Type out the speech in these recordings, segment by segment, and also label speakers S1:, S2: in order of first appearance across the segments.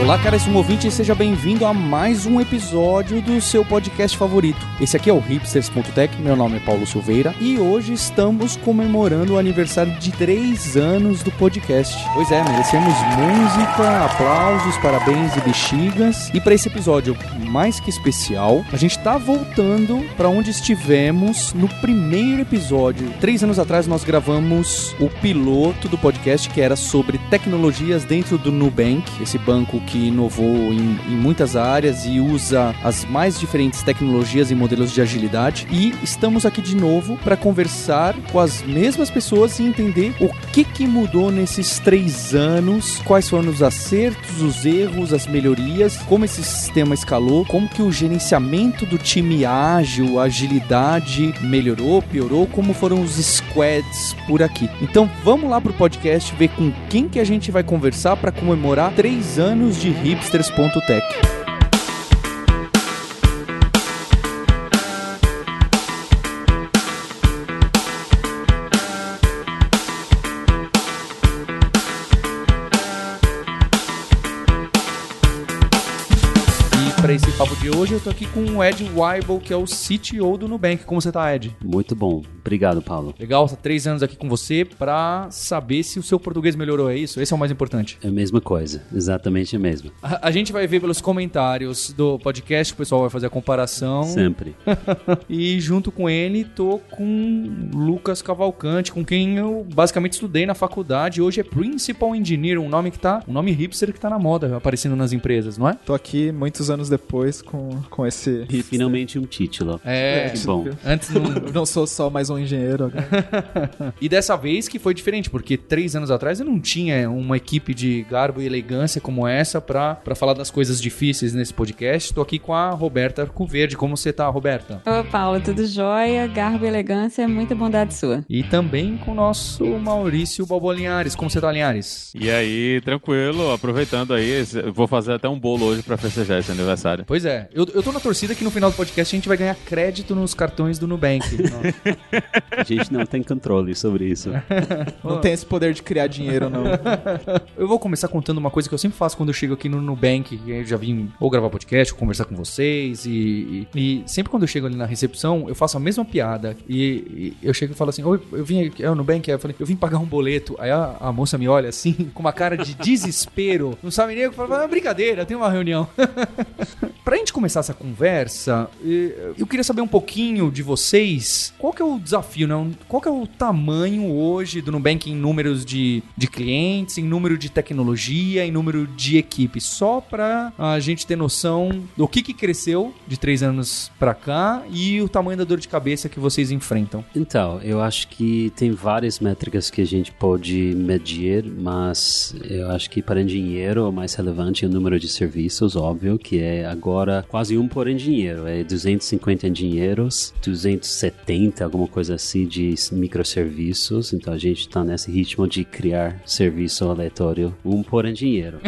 S1: Olá, caríssimo ouvinte, e seja bem-vindo a mais um episódio do seu podcast favorito. Esse aqui é o hipsters.tech, meu nome é Paulo Silveira e hoje estamos comemorando o aniversário de três anos do podcast. Pois é, merecemos música, aplausos, parabéns e bexigas. E para esse episódio mais que especial, a gente tá voltando para onde estivemos no primeiro episódio. Três anos atrás nós gravamos o piloto do podcast que era sobre tecnologias dentro do Nubank, esse banco que inovou em, em muitas áreas e usa as mais diferentes tecnologias e modelos de agilidade. E estamos aqui de novo para conversar com as mesmas pessoas e entender o que, que mudou nesses três anos, quais foram os acertos, os erros, as melhorias, como esse sistema escalou, como que o gerenciamento do time ágil, agilidade melhorou, piorou, como foram os squads por aqui. Então vamos lá pro podcast ver com quem que a gente vai conversar para comemorar três anos de hoje, eu tô aqui com o Ed Weibel, que é o CTO do Nubank. Como você tá, Ed?
S2: Muito bom. Obrigado, Paulo.
S1: Legal, tá três anos aqui com você para saber se o seu português melhorou, é isso? Esse é o mais importante.
S2: É a mesma coisa, exatamente a mesma.
S1: A, a gente vai ver pelos comentários do podcast, o pessoal vai fazer a comparação.
S2: Sempre.
S1: e junto com ele, tô com Lucas Cavalcante, com quem eu basicamente estudei na faculdade. Hoje é Principal Engineer, um nome que tá, um nome hipster que tá na moda, aparecendo nas empresas, não é?
S3: Tô aqui muitos anos depois com, com esse hipster.
S2: Finalmente um título.
S1: É,
S2: que bom.
S1: Antes não...
S3: não sou só mais um engenheiro agora.
S1: e dessa vez que foi diferente, porque três anos atrás eu não tinha uma equipe de garbo e elegância como essa pra, pra falar das coisas difíceis nesse podcast. Tô aqui com a Roberta Arcoverde. Como você tá, Roberta?
S4: Ô, Paulo, tudo jóia? Garbo e elegância, muita bondade sua.
S1: E também com o nosso Maurício Balbolinhares. Como você tá, Linhares?
S5: E aí, tranquilo, aproveitando aí, vou fazer até um bolo hoje pra festejar esse aniversário.
S1: Pois é, eu, eu tô na torcida que no final do podcast a gente vai ganhar crédito nos cartões do Nubank.
S2: a gente não tem controle sobre isso.
S3: não tem esse poder de criar dinheiro, não.
S1: eu vou começar contando uma coisa que eu sempre faço quando eu chego aqui no Nubank. Eu já vim ou gravar podcast, ou conversar com vocês. E, e, e, sempre quando eu chego ali na recepção, eu faço a mesma piada. E, e eu chego e falo assim: Oi, eu vim aqui, é o Nubank. Aí eu falei: Eu vim pagar um boleto. Aí a, a moça me olha assim, com uma cara de desespero. Não sabe nem o que falar. Ah, brincadeira, tem uma reunião. Pra gente começar essa conversa, eu queria saber um pouquinho de vocês. Qual que é o desafio, né? Qual que é o tamanho hoje do Nubank em números de, de clientes, em número de tecnologia, em número de equipe? Só pra a gente ter noção do que, que cresceu de três anos pra cá e o tamanho da dor de cabeça que vocês enfrentam.
S2: Então, eu acho que tem várias métricas que a gente pode medir, mas eu acho que para engenheiro o mais relevante é o número de serviços, óbvio, que é agora quase um por engenheiro. É 250 engenheiros, 270, alguma coisa assim, de microserviços. Então a gente está nesse ritmo de criar serviço aleatório, um por engenheiro.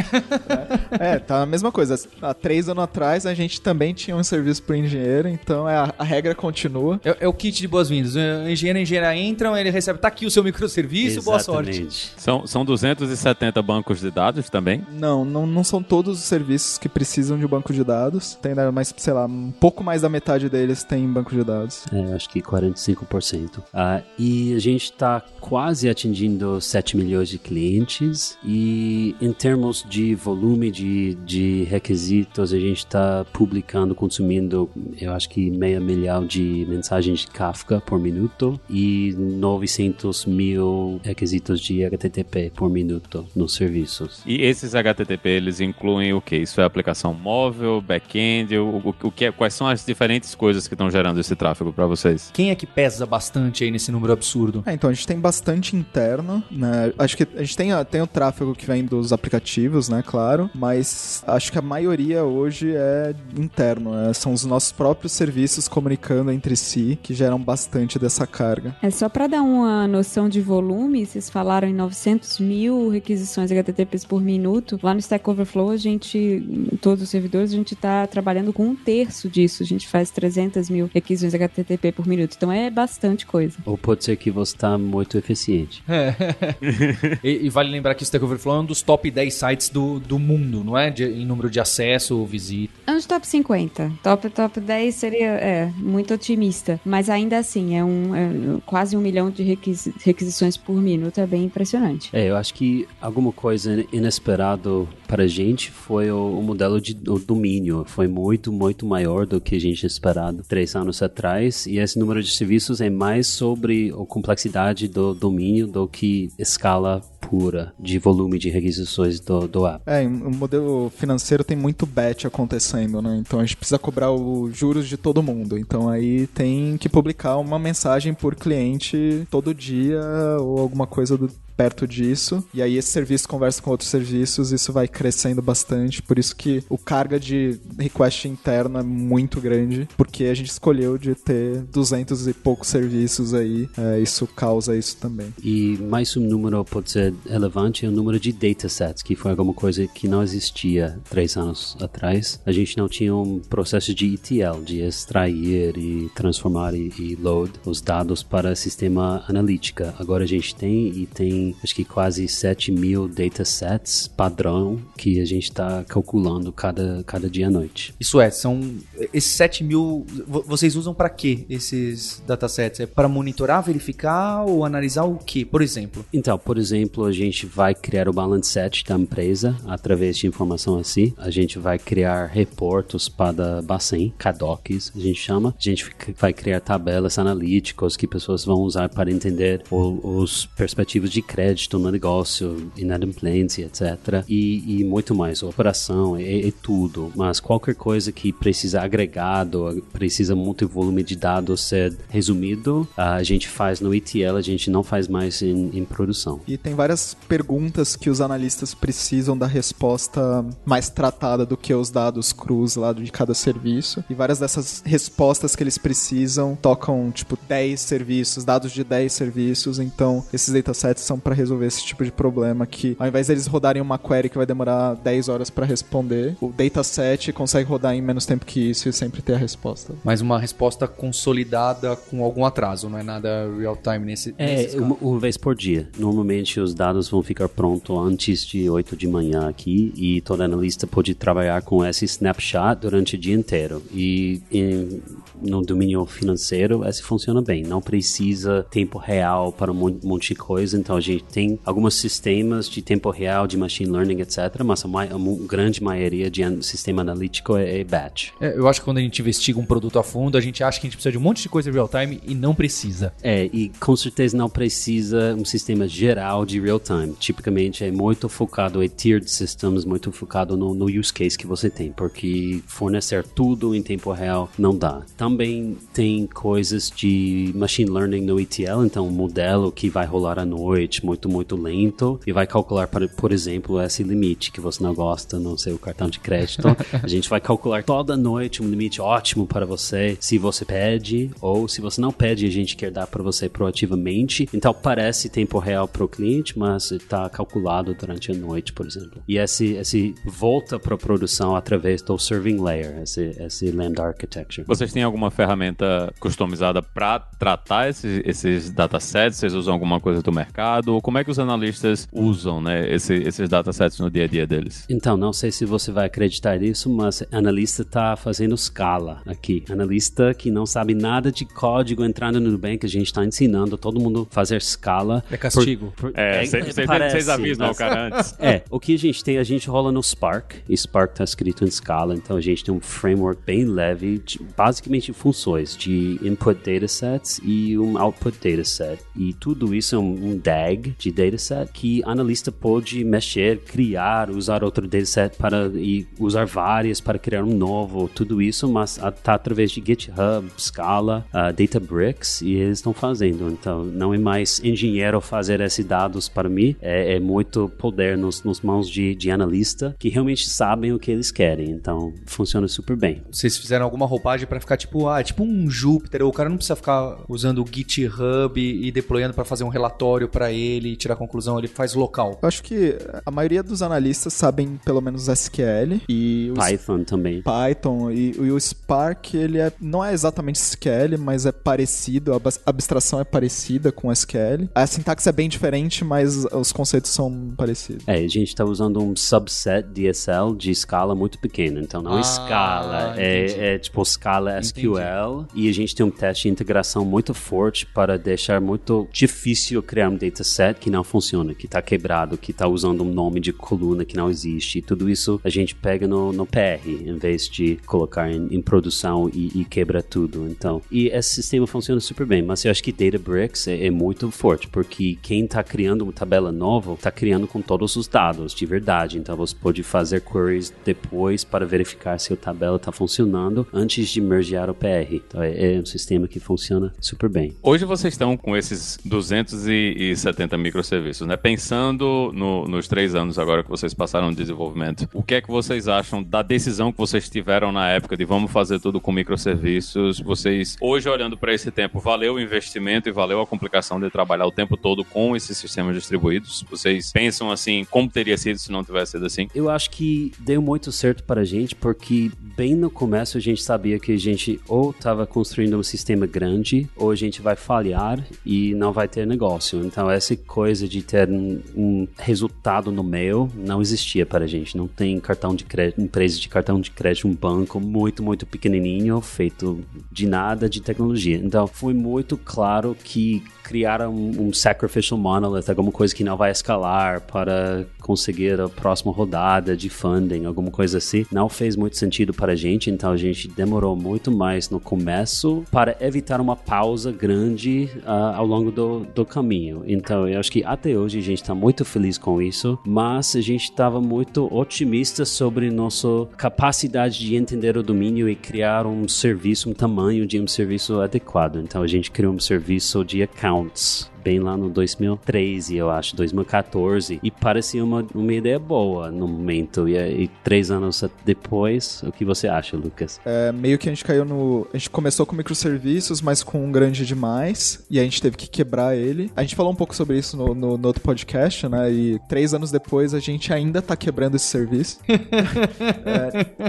S3: é, tá a mesma coisa. Há três anos atrás a gente também tinha um serviço por engenheiro, então é, a, a regra continua.
S1: É, é, o kit de boas-vindas. O engenheiro e a engenheira entram, ele recebe, tá aqui o seu microserviço, Exatamente. boa sorte.
S5: São, são 270 bancos de dados também?
S3: Não, não, não são todos os serviços que precisam de um banco de dados. Tem, né, mas, sei lá, um pouco mais da metade deles tem banco de dados.
S2: É, acho que 45%. Ah, e a gente está quase atingindo 7 milhões de clientes e em termos de volume de, de requisitos, a gente está publicando, consumindo, eu acho que meia milhão de mensagens de Kafka por minuto e 900 mil requisitos de HTTP por minuto nos serviços.
S5: E esses HTTP, eles incluem o que? Isso é aplicação móvel, back-end, o, o, o que é, quais são as diferentes coisas que estão gerando esse tráfego para vocês?
S1: Quem é que pesa bastante aí nesse número absurdo?
S3: É, então a gente tem bastante interno, né? Acho que a gente tem, tem o tráfego que vem dos aplicativos, né? Claro, mas acho que a maioria hoje é interno, né? são os nossos próprios serviços comunicando entre si que geram bastante dessa carga.
S4: É só para dar uma noção de volume, vocês falaram em 900 mil requisições HTTPs por minuto. Lá no Stack Overflow, a gente, todos os servidores, a gente está trabalhando trabalhando com um terço disso. A gente faz 300 mil requisições HTTP por minuto. Então é bastante coisa.
S2: Ou pode ser que você está muito eficiente.
S1: e, e, vale lembrar que o Stack Overflow é um dos top 10 sites do, do mundo, não é? De, em número de acesso ou visita.
S4: É um dos top 50. Top, top 10 seria é, muito otimista. Mas ainda assim, é, um, é quase um milhão de requis, requisições por minuto. É bem impressionante.
S2: É, eu acho que alguma coisa inesperado para a gente foi o, o modelo de o domínio. Foi muito, muito maior do que a gente esperado três anos atrás. E esse número de serviços é mais sobre a complexidade do domínio do que escala pura de volume de requisições do, do app.
S3: É, o modelo financeiro tem muito batch acontecendo, né? Então a gente precisa cobrar os juros de todo mundo. Então aí tem que publicar uma mensagem por cliente todo dia ou alguma coisa do perto disso. E aí esse serviço conversa com outros serviços, isso vai crescendo bastante. Por isso que o carga de request interno é muito grande, porque a gente escolheu de ter 200 e poucos serviços aí. É, isso causa isso também.
S2: E mais um número pode ser relevante é o número de datasets, que foi alguma coisa que não existia três anos atrás. A gente não tinha um processo de ETL, de extrair e transformar e, e load os dados para sistema analítica. Agora a gente tem e tem acho que quase 7 mil datasets padrão que a gente está calculando cada, cada dia à noite.
S1: Isso é, são esses 7 mil, vocês usam para quê esses datasets? É para monitorar, verificar ou analisar o que, por exemplo?
S2: Então, por exemplo, a gente vai criar o balance set da empresa através de informação assim. A gente vai criar reportos para Bacen, CADOCs, a gente chama. A gente vai criar tabelas analíticas que pessoas vão usar para entender os perspectivas de crédito no negócio, inadimplência, etc. E, e muito mais, operação, é, é, tudo. Mas qualquer coisa que precisa agregado, precisa muito volume de dados ser resumido, a gente faz no ETL, a gente não faz mais em, em produção.
S3: E tem várias perguntas que os analistas precisam da resposta mais tratada do que os dados crus lá de cada serviço. E várias dessas respostas que eles precisam tocam, tipo, 10 serviços, dados de 10 serviços. Então, esses datasets são para resolver esse tipo de problema que ao invés deles rodarem uma query que vai demorar 10 horas para responder, o dataset consegue rodar em menos tempo que isso e sempre ter a resposta.
S1: Mas uma resposta consolidada com algum atraso, não é nada real time nesse
S2: É, uma, uma vez por dia. Normalmente os dados vão ficar prontos antes de 8 de manhã aqui e todo analista pode trabalhar com esse snapshot durante o dia inteiro. E em, no domínio financeiro, esse funciona bem. Não precisa tempo real para um monte de coisa, então a gente tem alguns sistemas de tempo real, de machine learning, etc., mas a, a grande maioria de sistema analítico é, é batch.
S1: É, eu acho que quando a gente investiga um produto a fundo, a gente acha que a gente precisa de um monte de coisa real time e não precisa.
S2: É, e com certeza não precisa um sistema geral de real time. Tipicamente é muito focado em tiered systems, muito focado no, no use case que você tem, porque fornecer tudo em tempo real não dá. Também tem coisas de machine learning no ETL, então um modelo que vai rolar à noite, muito, muito lento e vai calcular, por exemplo, esse limite que você não gosta no seu cartão de crédito. a gente vai calcular toda noite um limite ótimo para você, se você pede ou se você não pede, a gente quer dar para você proativamente. Então parece tempo real para o cliente, mas está calculado durante a noite, por exemplo. E esse, esse volta para a produção através do serving layer, esse, esse Lambda Architecture.
S5: Vocês têm alguma ferramenta customizada para tratar esses, esses datasets? Vocês usam alguma coisa do mercado? Como é que os analistas usam né, esse, esses datasets no dia a dia deles?
S2: Então, não sei se você vai acreditar nisso, mas analista está fazendo escala aqui. Analista que não sabe nada de código entrando no Nubank, a gente está ensinando todo mundo a fazer escala.
S1: É castigo.
S5: Por, por, é, vocês avisam o cara antes.
S2: É, o que a gente tem, a gente rola no Spark, e Spark está escrito em escala, então a gente tem um framework bem leve, de, basicamente funções de input datasets e um output dataset. E tudo isso é um, um DAG de dataset que analista pode mexer, criar, usar outro dataset para e usar várias para criar um novo, tudo isso, mas está através de GitHub, Scala, uh, Databricks e eles estão fazendo. Então não é mais engenheiro fazer esses dados para mim, é, é muito poder nos, nos mãos de, de analista que realmente sabem o que eles querem. Então funciona super bem.
S1: Vocês fizeram alguma roupagem para ficar tipo, ah, tipo um Jupyter, o cara não precisa ficar usando o GitHub e deployando para fazer um relatório para ele ele e tirar conclusão, ele faz local?
S3: Eu acho que a maioria dos analistas sabem pelo menos SQL e o
S2: Python também.
S3: Python e, e o Spark, ele é, não é exatamente SQL, mas é parecido, a abs- abstração é parecida com SQL. A sintaxe é bem diferente, mas os conceitos são parecidos.
S2: É, a gente está usando um subset DSL de escala muito pequena. Então não
S1: Ah,
S2: escala,
S1: entendi.
S2: é, é tipo escala
S1: Entendi.
S2: SQL. E a gente tem um teste de integração muito forte para deixar muito difícil criar um dataset que não funciona, que está quebrado, que está usando um nome de coluna que não existe. Tudo isso a gente pega no, no PR, em vez de colocar em, em produção e, e quebra tudo. Então, e esse sistema funciona super bem. Mas eu acho que Databricks é, é muito forte, porque quem está criando uma tabela nova está criando com todos os dados de verdade. Então você pode fazer queries depois para verificar se a tabela está funcionando antes de mergear o PR. Então é, é um sistema que funciona super bem.
S5: Hoje vocês estão com esses 270 microserviços, né? Pensando no- nos três anos agora que vocês passaram de desenvolvimento, o que é que vocês acham da decisão que vocês tiveram na época de vamos fazer tudo com microserviços? Vocês, hoje olhando para esse tempo, valeu o investimento e valeu a complicação de trabalhar o tempo todo com esses sistemas distribuídos? Vocês pensam assim, como teria sido se não tivesse sido assim?
S2: Eu acho que deu muito certo para a gente, porque bem no começo a gente sabia que a gente ou estava construindo um sistema grande, ou a gente vai falhar e não vai ter negócio. Então, essa coisa de ter um, um resultado no meio não existia para a gente. Não tem cartão de crédito, empresa de cartão de crédito, um banco muito, muito pequenininho, feito de nada de tecnologia. Então, foi muito claro que criar um, um sacrificial monolith, alguma coisa que não vai escalar para conseguir a próxima rodada de funding, alguma coisa assim, não fez muito sentido para a gente, então a gente demorou muito mais no começo para evitar uma pausa grande ah, ao longo do, do caminho. Então eu acho que até hoje a gente está muito feliz com isso, mas a gente estava muito otimista sobre nossa capacidade de entender o domínio e criar um serviço, um tamanho de um serviço adequado. Então a gente criou um serviço de accounts bem lá no 2013, eu acho, 2014, e parecia uma, uma ideia boa no momento. E, e três anos depois, o que você acha, Lucas?
S3: É, meio que a gente caiu no. A gente começou com microserviços, mas com um grande demais. E a gente teve que quebrar ele. A gente falou um pouco sobre isso no, no, no outro podcast, né? E três anos depois a gente ainda tá quebrando esse serviço.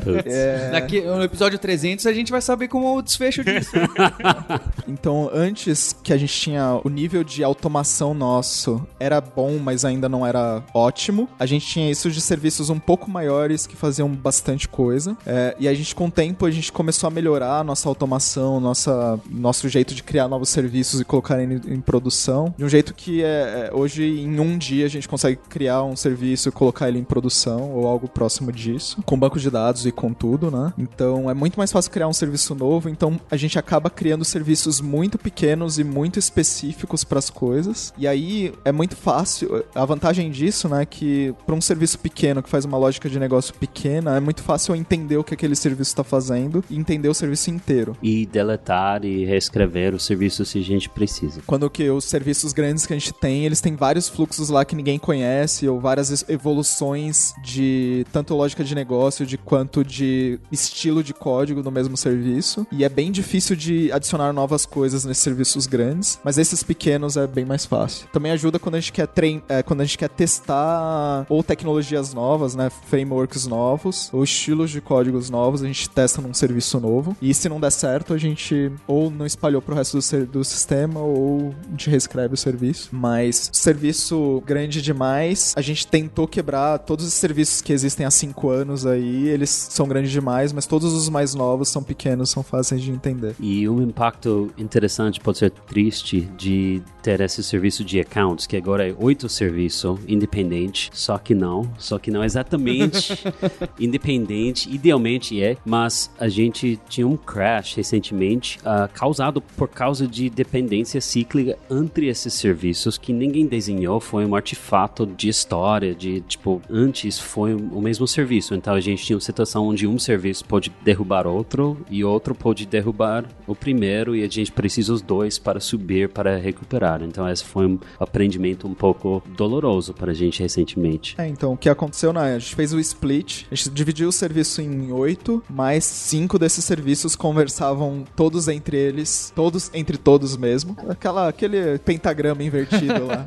S2: Putz.
S3: É,
S1: Daqui, no episódio 300 a gente vai saber como é o desfecho disso.
S3: Então, antes que a gente tinha o nível de automação nosso era bom, mas ainda não era ótimo. A gente tinha isso de serviços um pouco maiores que faziam bastante coisa. É, e a gente, com o tempo, a gente começou a melhorar a nossa automação, nossa, nosso jeito de criar novos serviços e colocar em, em produção. De um jeito que é, é, hoje, em um dia, a gente consegue criar um serviço e colocar ele em produção ou algo próximo disso, com banco de dados e com tudo, né? Então, é muito mais fácil criar um serviço novo. Então, a gente acaba criando serviços muito pequenos e muito específicos para as coisas. E aí é muito fácil. A vantagem disso, né, é que para um serviço pequeno que faz uma lógica de negócio pequena, é muito fácil entender o que aquele serviço está fazendo e entender o serviço inteiro.
S2: E deletar e reescrever o serviço se a gente precisa.
S3: Quando que os serviços grandes que a gente tem, eles têm vários fluxos lá que ninguém conhece ou várias es- evoluções de tanto lógica de negócio de quanto de estilo de código no mesmo serviço. E é bem difícil de adicionar novas coisas nesses serviços grandes, mas esses pequenos é bem mais fácil. Também ajuda quando a gente quer trein é, quando a gente quer testar ou tecnologias novas, né, frameworks novos ou estilos de códigos novos, a gente testa num serviço novo. E se não der certo, a gente ou não espalhou pro resto do, do sistema ou a gente reescreve o serviço. Mas serviço grande demais, a gente tentou quebrar todos os serviços que existem há cinco anos aí, eles são grandes demais, mas todos os mais novos são pequenos, são fáceis de entender.
S2: E um impacto interessante pode ser triste de ter esse serviço de accounts, que agora é oito serviço independente, só que não, só que não exatamente independente, idealmente é, mas a gente tinha um crash recentemente ah, causado por causa de dependência cíclica entre esses serviços que ninguém desenhou, foi um artefato de história, de tipo, antes foi o mesmo serviço, então a gente tinha uma situação onde um serviço pode derrubar outro e outro pode derrubar o primeiro e a gente precisa os dois para subir, para recuperar. Então esse foi um aprendimento um pouco doloroso para a gente recentemente.
S3: É, então o que aconteceu na a gente fez o split, a gente dividiu o serviço em oito, mas cinco desses serviços conversavam todos entre eles, todos entre todos mesmo. Aquela, aquele pentagrama invertido lá.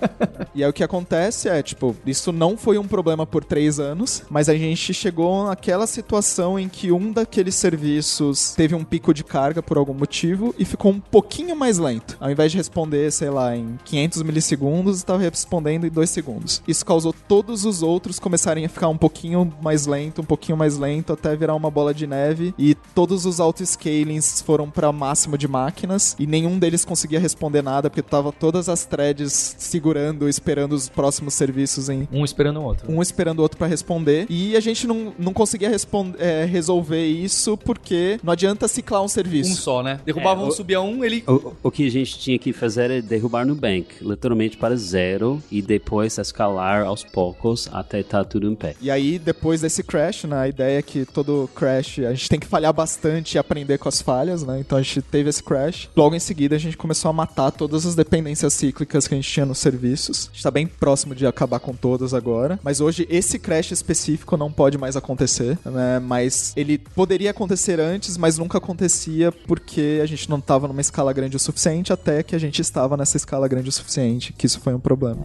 S3: e aí o que acontece é, tipo, isso não foi um problema por três anos, mas a gente chegou naquela situação em que um daqueles serviços teve um pico de carga por algum motivo e ficou um pouquinho mais lento. Ao invés de responder, sei lá, em 500 milissegundos, estava respondendo em 2 segundos. Isso causou todos os outros começarem a ficar um pouquinho mais lento, um pouquinho mais lento, até virar uma bola de neve e todos os auto-scalings foram para máximo de máquinas e nenhum deles conseguia responder nada porque tava todas as threads segurando, esperando os próximos serviços em
S1: Um esperando o outro.
S3: um esperando o outro para responder e a gente não, não conseguia responder, é, resolver isso porque não adianta ciclar um
S1: Um
S3: serviço.
S1: só, né? Derrubava
S2: É,
S1: um, subia um, ele.
S2: O, o que a gente tinha que fazer derrubar Nubank, literalmente para zero, e depois escalar aos poucos até estar tudo em pé.
S3: E aí, depois desse crash, né, a ideia é que todo crash a gente tem que falhar bastante e aprender com as falhas, né? Então a gente teve esse crash. Logo em seguida, a gente começou a matar todas as dependências cíclicas que a gente tinha nos serviços. A gente tá bem próximo de acabar com todas agora. Mas hoje, esse crash específico não pode mais acontecer, né? Mas ele poderia acontecer antes, mas nunca acontecia porque a gente não tava numa escala grande o suficiente, até que a gente estava nessa escala grande o suficiente, que isso foi um problema.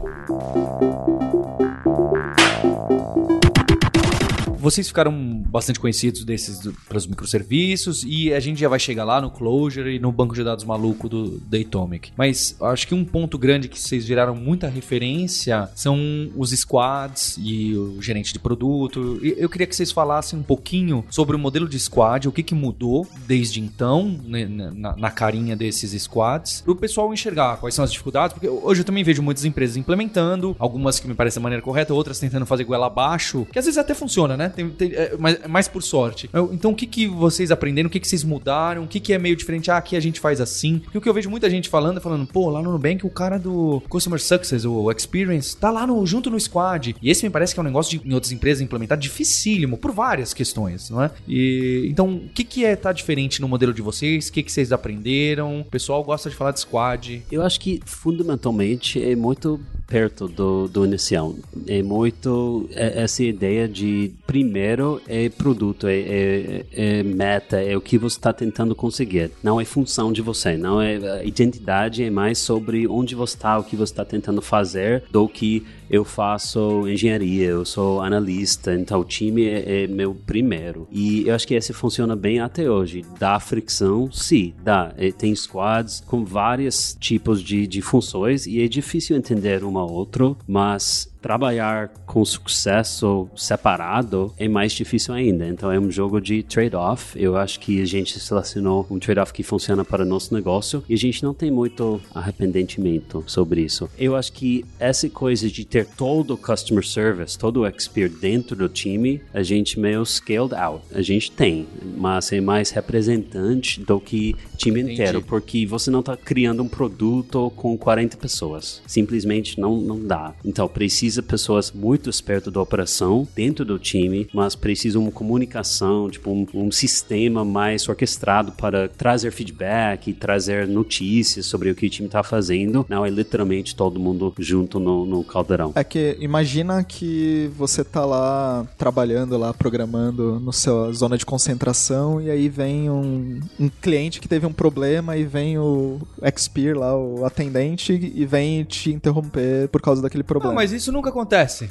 S1: Vocês ficaram bastante conhecidos desses do, pelos microserviços e a gente já vai chegar lá no Clojure e no banco de dados maluco do Datomic. Mas acho que um ponto grande que vocês viraram muita referência são os squads e o gerente de produto. E Eu queria que vocês falassem um pouquinho sobre o modelo de squad, o que, que mudou desde então né, na, na carinha desses squads, para o pessoal enxergar quais são as dificuldades, porque hoje eu também vejo muitas empresas implementando, algumas que me parecem da maneira correta, outras tentando fazer goela abaixo, que às vezes até funciona, né? Tem, tem- é, mas, mais por sorte. Então, o que, que vocês aprenderam? O que, que vocês mudaram? O que, que é meio diferente? Ah, aqui a gente faz assim. Porque o que eu vejo muita gente falando é falando, pô, lá no Nubank o cara do Customer Success, o Experience, tá lá no, junto no squad. E esse me parece que é um negócio de, em outras empresas implementar dificílimo, por várias questões, não é? E, então, o que, que é tá diferente no modelo de vocês? O que, que vocês aprenderam? O pessoal gosta de falar de squad.
S2: Eu acho que fundamentalmente é muito perto do, do inicial. É muito é, essa ideia de primeiro é produto, é, é, é meta, é o que você está tentando conseguir. Não é função de você, não é identidade é mais sobre onde você está, o que você está tentando fazer, do que eu faço engenharia, eu sou analista, então o time é, é meu primeiro. E eu acho que esse funciona bem até hoje. Dá fricção? Sim, dá. É, tem squads com vários tipos de, de funções e é difícil entender uma outra, mas trabalhar com sucesso separado é mais difícil ainda. Então é um jogo de trade-off. Eu acho que a gente selecionou um trade-off que funciona para o nosso negócio e a gente não tem muito arrependimento sobre isso. Eu acho que essa coisa de ter todo o customer service, todo o expert dentro do time, a gente meio scaled out. A gente tem, mas é mais representante do que time inteiro, porque você não está criando um produto com 40 pessoas. Simplesmente não, não dá. Então precisa pessoas muito espertas da operação dentro do time, mas precisa uma comunicação, tipo um, um sistema mais orquestrado para trazer feedback e trazer notícias sobre o que o time está fazendo. Não é literalmente todo mundo junto no, no caldeirão.
S3: É que imagina que você tá lá trabalhando lá, programando no seu zona de concentração e aí vem um, um cliente que teve um problema e vem o expert lá, o atendente e vem te interromper por causa daquele
S1: Não,
S3: problema.
S1: mas isso nunca acontece.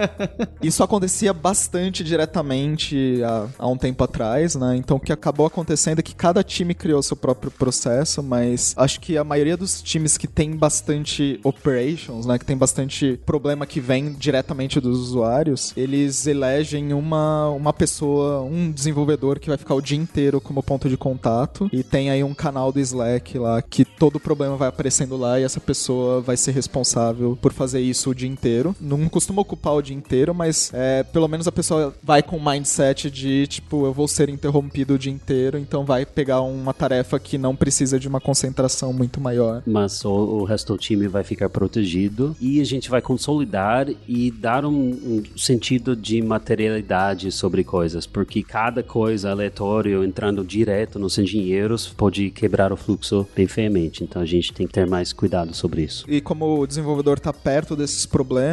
S3: Isso acontecia bastante diretamente há, há um tempo atrás, né? Então o que acabou acontecendo é que cada time criou seu próprio processo, mas acho que a maioria dos times que tem bastante operations, né? Que tem bastante problema que vem diretamente dos usuários, eles elegem uma, uma pessoa, um desenvolvedor que vai ficar o dia inteiro como ponto de contato e tem aí um canal do Slack lá que todo problema vai aparecendo lá e essa pessoa vai ser responsável por fazer isso o dia inteiro inteiro. Não costuma ocupar o dia inteiro, mas é, pelo menos a pessoa vai com o mindset de, tipo, eu vou ser interrompido o dia inteiro, então vai pegar uma tarefa que não precisa de uma concentração muito maior.
S2: Mas o, o resto do time vai ficar protegido e a gente vai consolidar e dar um, um sentido de materialidade sobre coisas, porque cada coisa aleatória entrando direto nos engenheiros pode quebrar o fluxo bem feiamente. Então a gente tem que ter mais cuidado sobre isso.
S3: E como o desenvolvedor está perto desses problemas,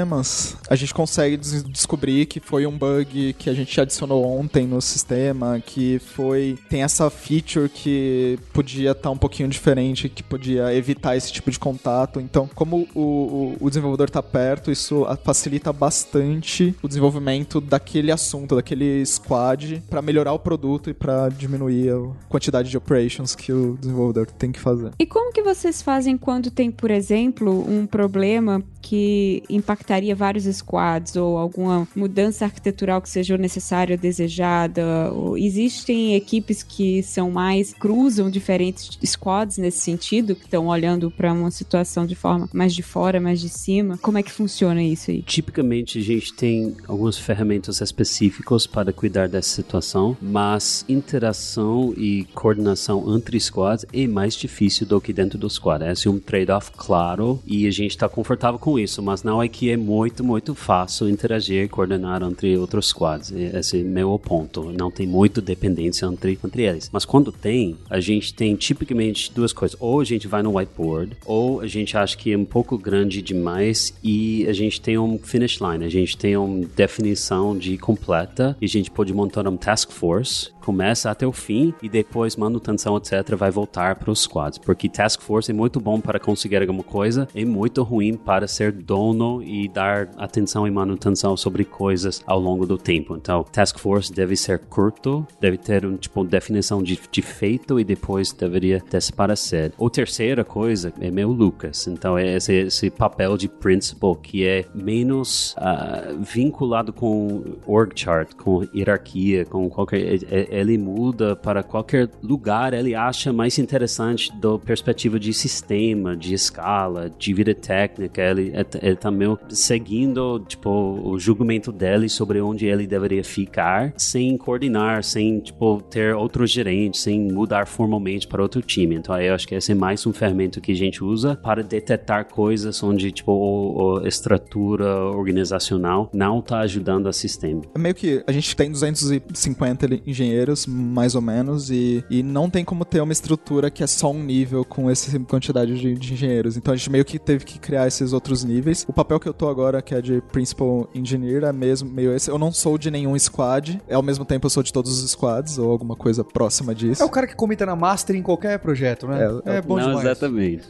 S3: a gente consegue des descobrir que foi um bug que a gente adicionou ontem no sistema, que foi tem essa feature que podia estar tá um pouquinho diferente, que podia evitar esse tipo de contato. Então, como o, o, o desenvolvedor está perto, isso facilita bastante o desenvolvimento daquele assunto, daquele squad, para melhorar o produto e para diminuir a quantidade de operations que o desenvolvedor tem que fazer.
S4: E como que vocês fazem quando tem, por exemplo, um problema que impactaria vários squads ou alguma mudança arquitetural que seja necessária ou desejada? Ou existem equipes que são mais cruzam diferentes squads nesse sentido, que estão olhando para uma situação de forma mais de fora, mais de cima? Como é que funciona isso aí?
S2: Tipicamente a gente tem algumas ferramentas específicas para cuidar dessa situação, mas interação e coordenação entre squads é mais difícil do que dentro do squad. Esse é um trade-off claro e a gente está confortável com isso, mas não é que é muito, muito fácil interagir e coordenar entre outros squads. Esse é meu ponto. Não tem muito dependência entre, entre eles. Mas quando tem, a gente tem tipicamente duas coisas. Ou a gente vai no whiteboard, ou a gente acha que é um pouco grande demais e a gente tem um finish line, a gente tem uma definição de completa e a gente pode montar um task force começa até o fim e depois manutenção, etc., vai voltar para os squads. Porque Task Force é muito bom para conseguir alguma coisa, é muito ruim para ser dono e dar atenção e manutenção sobre coisas ao longo do tempo. Então, Task Force deve ser curto, deve ter um tipo definição de, de feito e depois deveria desaparecer. Ou terceira coisa é meu Lucas. Então, é esse, esse papel de principal que é menos uh, vinculado com org chart, com hierarquia, com qualquer. É, é ele muda para qualquer lugar, ele acha mais interessante da perspectiva de sistema, de escala, de vida técnica. Ele, ele tá meio seguindo tipo, o julgamento dele sobre onde ele deveria ficar, sem coordenar, sem tipo, ter outro gerente, sem mudar formalmente para outro time. Então, eu acho que esse é mais um ferramenta que a gente usa para detectar coisas onde tipo, a estrutura organizacional não está ajudando o sistema.
S3: É meio que a gente tem 250 engenheiros mais ou menos, e, e não tem como ter uma estrutura que é só um nível com essa quantidade de, de, engenheiros. Então a gente meio que teve que criar esses outros níveis. O papel que eu tô agora, que é de Principal Engineer, é mesmo meio esse. Eu não sou de nenhum squad, ao mesmo tempo eu sou de todos os squads, ou alguma coisa próxima disso.
S1: É o cara que comita na Master em qualquer projeto, né?
S2: É, é bom não, demais. exatamente.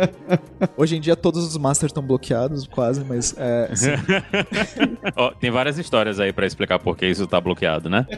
S3: Hoje em dia todos os Masters estão bloqueados, quase, mas é. Assim.
S5: oh, tem várias histórias aí para explicar por que isso tá bloqueado, né?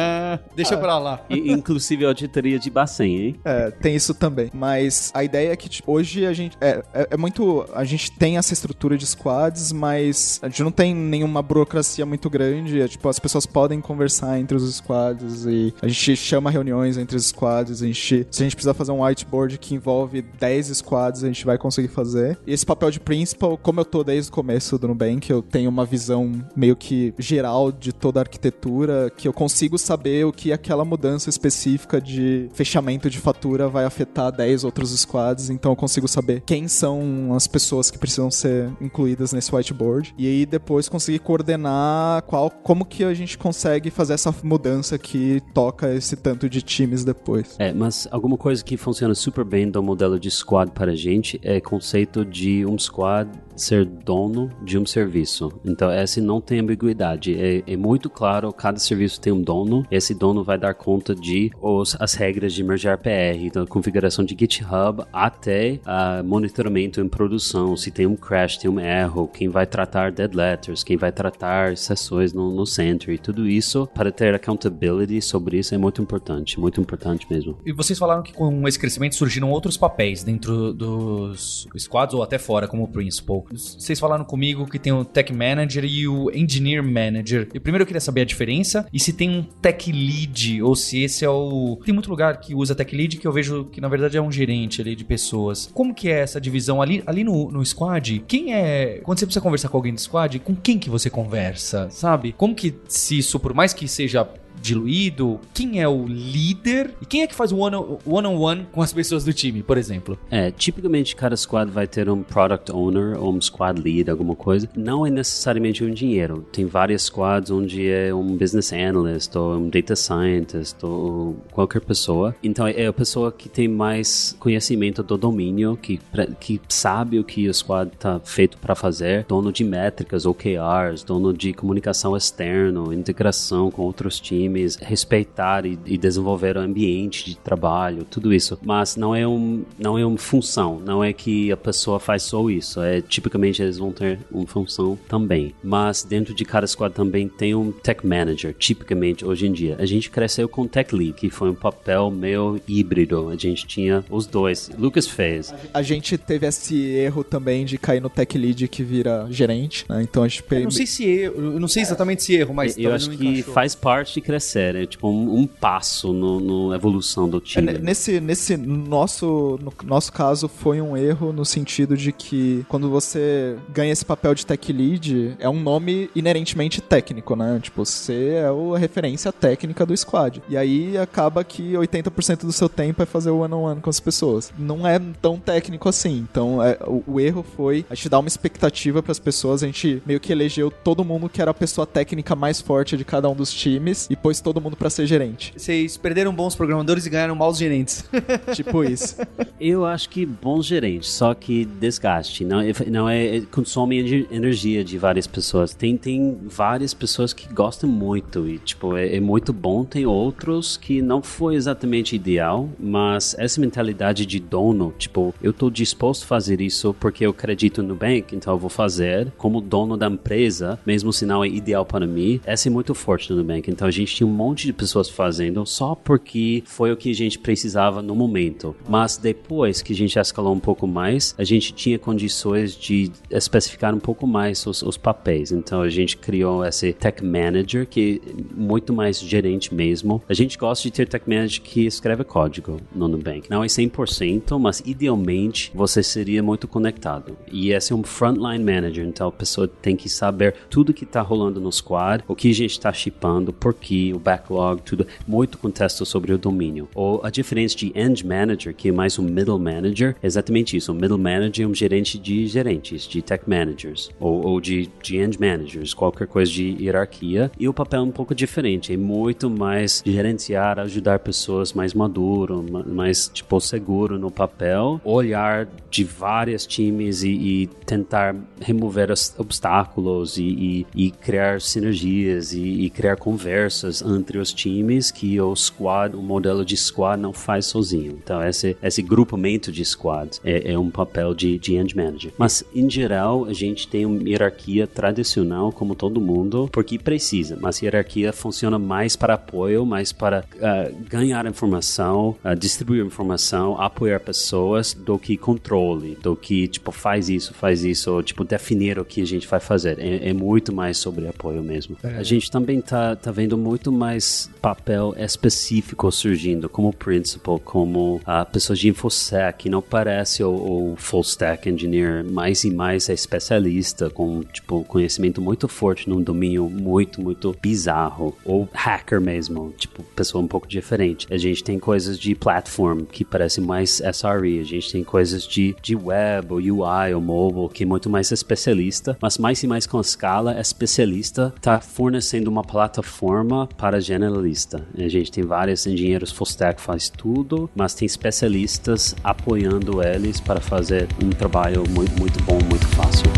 S1: Deixa pra lá.
S2: E, inclusive a auditoria de Bacen, hein?
S3: É, tem isso também. Mas a ideia é que tipo, hoje a gente. É, é, é, muito. A gente tem essa estrutura de squads, mas a gente não tem nenhuma burocracia muito grande. É, tipo, as pessoas podem conversar entre os squads e a gente chama reuniões entre os squads. A gente, se a gente precisar fazer um whiteboard que envolve 10 squads, a gente vai conseguir fazer. E esse papel de principal, como eu tô desde o começo do Nubank, eu tenho uma visão meio que geral de toda a arquitetura, que eu consigo saber o que aquela mudança específica de fechamento de fatura vai afetar 10 outros squads, então eu consigo saber quem são as pessoas que precisam ser incluídas nesse whiteboard e aí depois conseguir coordenar qual como que a gente consegue fazer essa mudança que toca esse tanto de times depois.
S2: É, mas alguma coisa que funciona super bem do modelo de squad para a gente é o conceito de um squad ser dono de um serviço. Então, esse não tem ambiguidade. É, é, muito claro, cada serviço tem um dono. Esse dono vai dar conta de os, as regras de merge RPR, então, configuração de GitHub até uh, monitoramento em produção. Se tem um crash, tem um erro, quem vai tratar dead letters, quem vai tratar sessões no, no Sentry, tudo isso para ter accountability sobre isso é muito importante, muito importante mesmo.
S1: E vocês falaram que com esse crescimento surgiram outros papéis dentro dos squads ou até fora, como o principal. Vocês falaram comigo que tem o Tech Manager e o Engineer Manager. E primeiro eu queria saber a diferença e se tem um Tech Lead ou se esse é o... Tem muito lugar que usa Tech Lead que eu vejo que na verdade é um gerente ali de pessoas. Como que é essa divisão ali, ali no, no squad? Quem é... Quando você precisa conversar com alguém do squad, com quem que você conversa, sabe? Como que se isso, por mais que seja diluído? Quem é o líder? E quem é que faz o one-on-one -on -one com as pessoas do time, por exemplo?
S2: É, tipicamente cada squad vai ter um product owner ou um squad lead, alguma coisa. Não é necessariamente um engenheiro. Tem várias squads onde é um business analyst ou um data scientist ou qualquer pessoa. Então é a pessoa que tem mais conhecimento do domínio, que, que sabe o que o squad está feito para fazer, dono de métricas, OKRs, dono de comunicação externo, integração com outros times times, respeitar e, e, desenvolver o ambiente de trabalho, tudo isso. Mas não é um não é uma função, não é que a pessoa faz só isso. É tipicamente eles vão ter uma função também. Mas dentro de cada squad também tem um tech manager, tipicamente hoje em dia. A gente cresceu com tech lead, que foi um papel meio híbrido. A gente tinha os dois. Lucas fez.
S3: A gente teve esse erro também de cair no tech lead que vira gerente, né? Então a gente
S1: eu não sei se erro, eu não sei exatamente se erro, mas
S2: eu acho que encaixou. faz parte de crescer, é tipo um, um passo no, no, evolução do time.
S3: É, nesse, nesse nosso, no nosso caso, foi um erro no sentido de que quando você ganha esse papel de tech lead, é um nome inerentemente técnico, né? Tipo, você é a referência técnica do squad. E aí acaba que 80% do seu tempo é fazer o one-on-one -on -one com as pessoas. Não é tão técnico assim. Então, é, o, o erro foi a gente dar uma expectativa para as pessoas, a gente meio que elegeu todo mundo que era a pessoa técnica mais forte de cada um dos times e pôs todo mundo para ser gerente.
S1: Vocês perderam bons programadores e ganharam maus gerentes.
S3: tipo isso.
S2: Eu acho que bons gerentes, só que desgaste. Não, é, não é, é consome energia de várias pessoas. Tem, tem várias pessoas que gostam muito e, tipo, é, é muito bom. Tem outros que não foi exatamente ideal, mas essa mentalidade de dono, tipo, eu tô disposto a fazer isso porque eu acredito no bank, então eu vou fazer como dono da empresa, mesmo se não é ideal para mim. Essa é muito forte no Nubank. Então a gente tinha um monte de pessoas fazendo só porque foi o que a gente precisava no momento. Mas depois que a gente escalou um pouco mais, a gente tinha condições de especificar um pouco mais os, os papéis. Então a gente criou esse Tech Manager, que é muito mais gerente mesmo. A gente gosta de ter Tech Manager que escreve código no Nubank. Não é 100%, mas idealmente você seria muito conectado. E esse é um Frontline Manager, então a pessoa tem que saber tudo que está rolando no squad, o que a gente está shippando, por o backlog, tudo, muito contexto sobre o domínio. Ou a diferença de End Manager, que é mais um Middle Manager, é exatamente isso. O Middle Manager é um gerente de gerentes, de Tech Managers, ou, ou de, de End Managers, qualquer coisa de hierarquia. E o papel é um pouco diferente, é muito mais gerenciar, ajudar pessoas mais maduro, mais, tipo, seguro no papel, olhar de vários times e, e tentar remover os obstáculos e, e, e criar sinergias e, criar conversas entre os times que o squad, o modelo de squad não faz sozinho. Então, esse, esse grupamento de squads é, é um papel de, de end manager. Mas, em geral, a gente tem uma hierarquia tradicional, como todo mundo, porque precisa. Mas a hierarquia funciona mais para apoio, mais para uh, ganhar informação, uh, distribuir informação, apoiar pessoas, do que controle, do que, tipo, faz isso, faz isso, tipo, definir o que a gente vai fazer. É, é muito mais sobre apoio mesmo. É. A gente também tá, tá vendo muito mais papel específico surgindo, como principal, como a pessoas de InfoSec, não parece o, o, full stack engineer, mais e mais é especialista, com, tipo, conhecimento muito forte num domínio muito, muito bizarro. Ou hacker mesmo, tipo, pessoa um pouco diferente. A gente tem coisas de platform, que parece mais SRE. A gente tem coisas de, de web, ou UI, ou mobile, que é muito mais especialista, mas mais e mais com a escala, é especialista está fornecendo uma plataforma para generalista. A gente tem vários engenheiros full stack faz tudo, mas tem especialistas apoiando eles para fazer um trabalho muito, muito bom, muito fácil.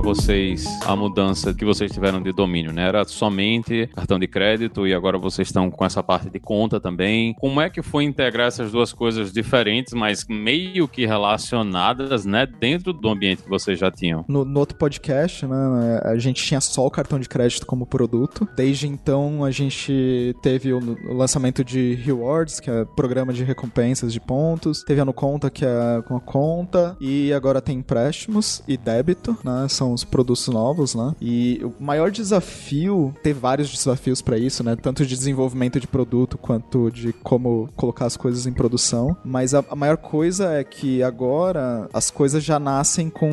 S5: para a mudança que vocês tiveram de domínio, né? Era somente cartão de crédito e agora vocês estão com essa parte de conta também. Como é que foi integrar essas duas coisas diferentes, mas meio que relacionadas, né, dentro do ambiente que vocês já tinham?
S3: No, no outro podcast, né, a gente tinha só o cartão de crédito como produto. Desde então, a gente teve o, lançamento de Rewards, que é programa de recompensas de pontos. Teve a No Conta, que é com a conta. E agora tem empréstimos e débito, né? São os produtos novos, né? E o maior desafio, ter vários desafios para isso, né? Tanto de desenvolvimento de produto quanto de como colocar as coisas em produção. Mas a, a maior coisa é que agora as coisas já nascem com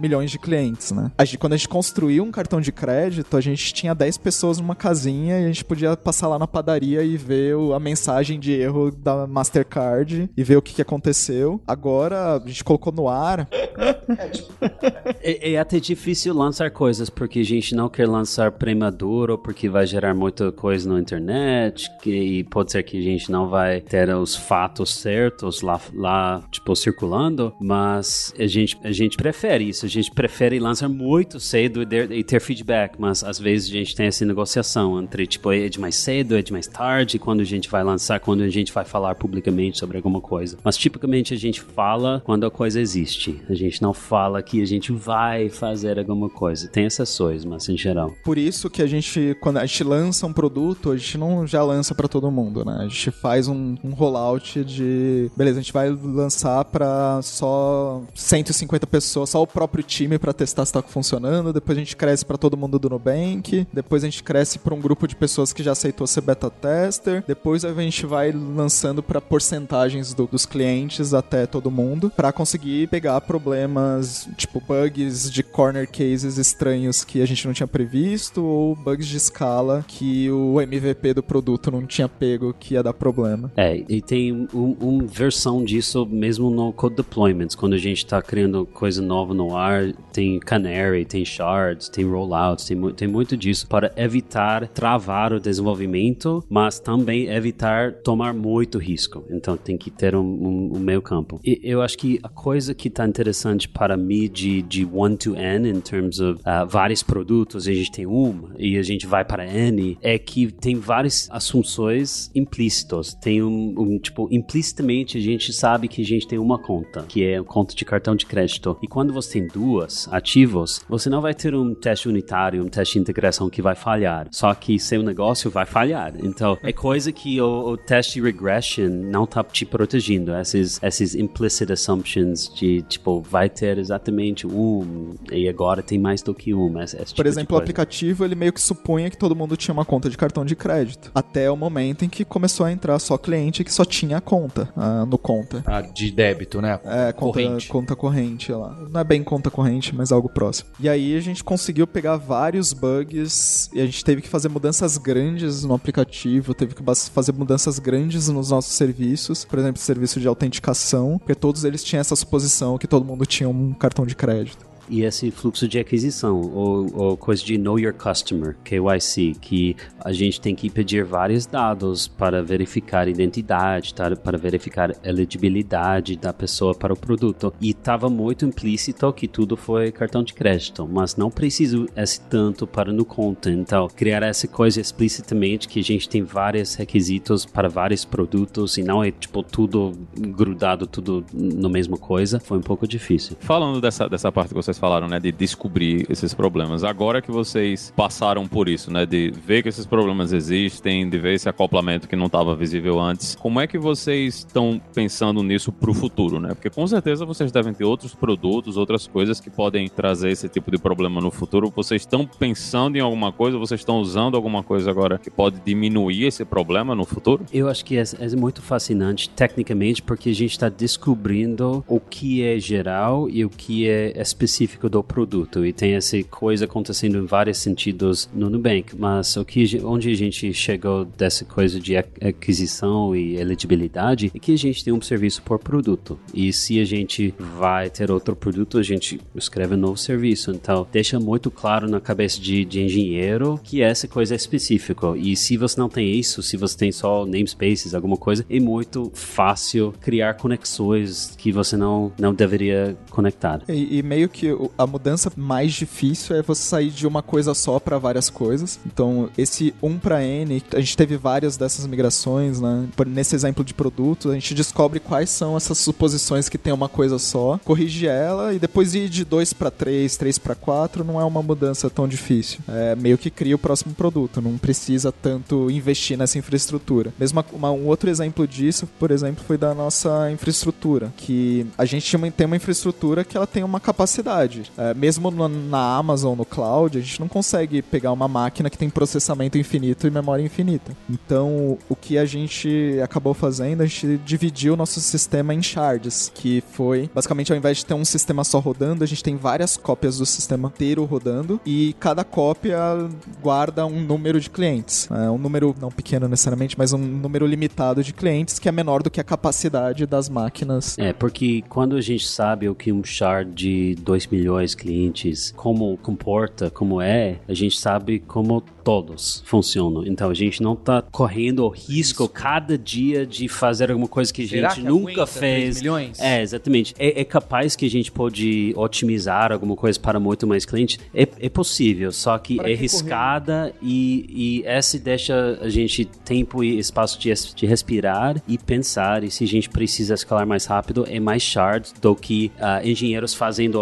S3: milhões de clientes, né? A gente, quando a gente construiu um cartão de crédito, a gente tinha 10 pessoas numa casinha e a gente podia passar lá na padaria e ver o, a mensagem de erro da Mastercard e ver o que, que aconteceu. Agora a gente colocou no ar.
S2: é, é, até difícil lançar coisas porque a gente não quer lançar premaduro porque vai gerar muita coisa na internet que, e pode ser que a gente não vai ter os fatos certos lá, lá tipo, circulando, mas a gente, a gente prefere isso. A gente prefere lançar muito cedo e ter feedback, mas às vezes a gente tem essa negociação entre, tipo, é de mais cedo, é de mais tarde, quando a gente vai lançar, quando a gente vai falar publicamente sobre alguma coisa. Mas tipicamente a gente fala quando a coisa existe. A gente não fala que a gente vai fazer alguma coisa. Tem exceções, mas em geral.
S3: Por isso que a gente, quando a gente lança um produto, a gente não já lança para todo mundo, né? A gente faz um, um rollout de. Beleza, a gente vai lançar para só 150 pessoas, só o próprio time para testar se tá funcionando. Depois a gente cresce para todo mundo do Nubank. Depois a gente cresce para um grupo de pessoas que já aceitou ser beta tester. Depois a gente vai lançando para porcentagens do, dos clientes até todo mundo para conseguir pegar problemas, tipo bugs de corner cases estranhos que a gente não tinha previsto ou bugs de escala que o MVP do produto não tinha pego que ia dar problema.
S2: É, e tem uma um versão disso mesmo no code deployments, quando a gente está criando coisa nova no ar, tem canary, tem shards, tem rollouts, tem, tem muito disso para evitar travar o desenvolvimento, mas também evitar tomar muito risco. Então tem que ter um, um, um meio campo. E eu acho que a coisa que está interessante para mim de, de one to N, em termos uh, vários produtos, a gente tem uma e a gente vai para N, é que tem várias assunções implícitas. Tem um, um, tipo, implicitamente a gente sabe que a gente tem uma conta, que é a conta de cartão de crédito. E quando você tem duas ativos, você não vai ter um teste unitário, um teste de integração que vai falhar. Só que seu negócio vai falhar. Então, é coisa que o, o teste regression não tá te protegendo. Esses, esses implicit assumptions de, tipo, vai ter exatamente um e agora tem mais do que um. Esse, esse
S3: Por
S2: tipo
S3: exemplo, o aplicativo, ele meio que supunha que todo mundo tinha uma conta de cartão de crédito. Até o momento em que começou a entrar só cliente que só tinha a conta ah, no conta.
S1: Ah, de débito, né?
S3: É, conta corrente. conta corrente lá. Não é bem conta corrente, mas algo próximo. E aí a gente conseguiu pegar vários bugs e a gente teve que fazer mudanças grandes no aplicativo, teve que fazer mudanças grandes nos nossos serviços, por exemplo, serviço de autenticação, porque todos eles tinham essa suposição que todo mundo tinha um cartão de crédito
S2: e esse fluxo de aquisição, ou, ou, coisa de Know Your Customer, KYC, que a gente tem que pedir vários dados para verificar identidade, tá? para verificar elegibilidade da pessoa para o produto. E estava muito implícito que tudo foi cartão de crédito, mas não preciso esse tanto para no conta. Então, criar essa coisa explicitamente que a gente tem vários requisitos para vários produtos e não é tipo tudo grudado, tudo na mesma coisa, foi um pouco difícil.
S5: Falando dessa, dessa parte que falaram, né, de descobrir esses problemas. Agora que vocês passaram por isso, né, de ver que esses problemas existem, de ver esse acoplamento que não estava visível antes, como é que vocês estão pensando nisso para o futuro, né? Porque com certeza vocês devem ter outros produtos, outras coisas que podem trazer esse tipo de problema no futuro. Vocês estão pensando em alguma coisa? Vocês estão usando alguma coisa agora que pode diminuir esse problema no futuro?
S2: Eu acho que é, é muito fascinante tecnicamente porque a gente está descobrindo o que é geral e o que é específico específico do produto e tem essa coisa acontecendo em vários sentidos no Nubank, mas o que onde a gente chegou dessa coisa de aquisição e elegibilidade é que a gente tem um serviço por produto e se a gente vai ter outro produto a gente escreve um novo serviço, então deixa muito claro na cabeça de, de engenheiro que essa coisa é específica e se você não tem isso, se você tem só namespaces, alguma coisa, é muito fácil criar conexões que você não, não deveria conectar.
S3: E, e meio que a mudança mais difícil é você sair de uma coisa só para várias coisas. Então, esse 1 para N, a gente teve várias dessas migrações, né? Nesse exemplo de produto, a gente descobre quais são essas suposições que tem uma coisa só, corrige ela e depois ir de 2 para 3, 3 para 4 não é uma mudança tão difícil. É meio que cria o próximo produto, não precisa tanto investir nessa infraestrutura. Mesmo uma, um outro exemplo disso, por exemplo, foi da nossa infraestrutura, que a gente tem uma infraestrutura que ela tem uma capacidade. É, mesmo no, na Amazon, no cloud, a gente não consegue pegar uma máquina que tem processamento infinito e memória infinita. Então, o que a gente acabou fazendo, a gente dividiu o nosso sistema em shards, que foi, basicamente, ao invés de ter um sistema só rodando, a gente tem várias cópias do sistema inteiro rodando e cada cópia guarda um número de clientes. É um número não pequeno necessariamente, mas um número limitado de clientes que é menor do que a capacidade das máquinas.
S2: É, porque quando a gente sabe o que um shard de 2 milhões de clientes, como comporta, como é, a gente sabe como todos funcionam. Então a gente não está correndo o risco Isso. cada dia de fazer alguma coisa que a gente que nunca fez.
S1: milhões?
S2: É, exatamente. É, é, capaz que a gente pode otimizar alguma coisa para muito mais clientes? É, é possível, só que para é arriscada e, e essa deixa a gente tempo e espaço de, de respirar e pensar. E se a gente precisa escalar mais rápido, é mais shard do que uh, engenheiros fazendo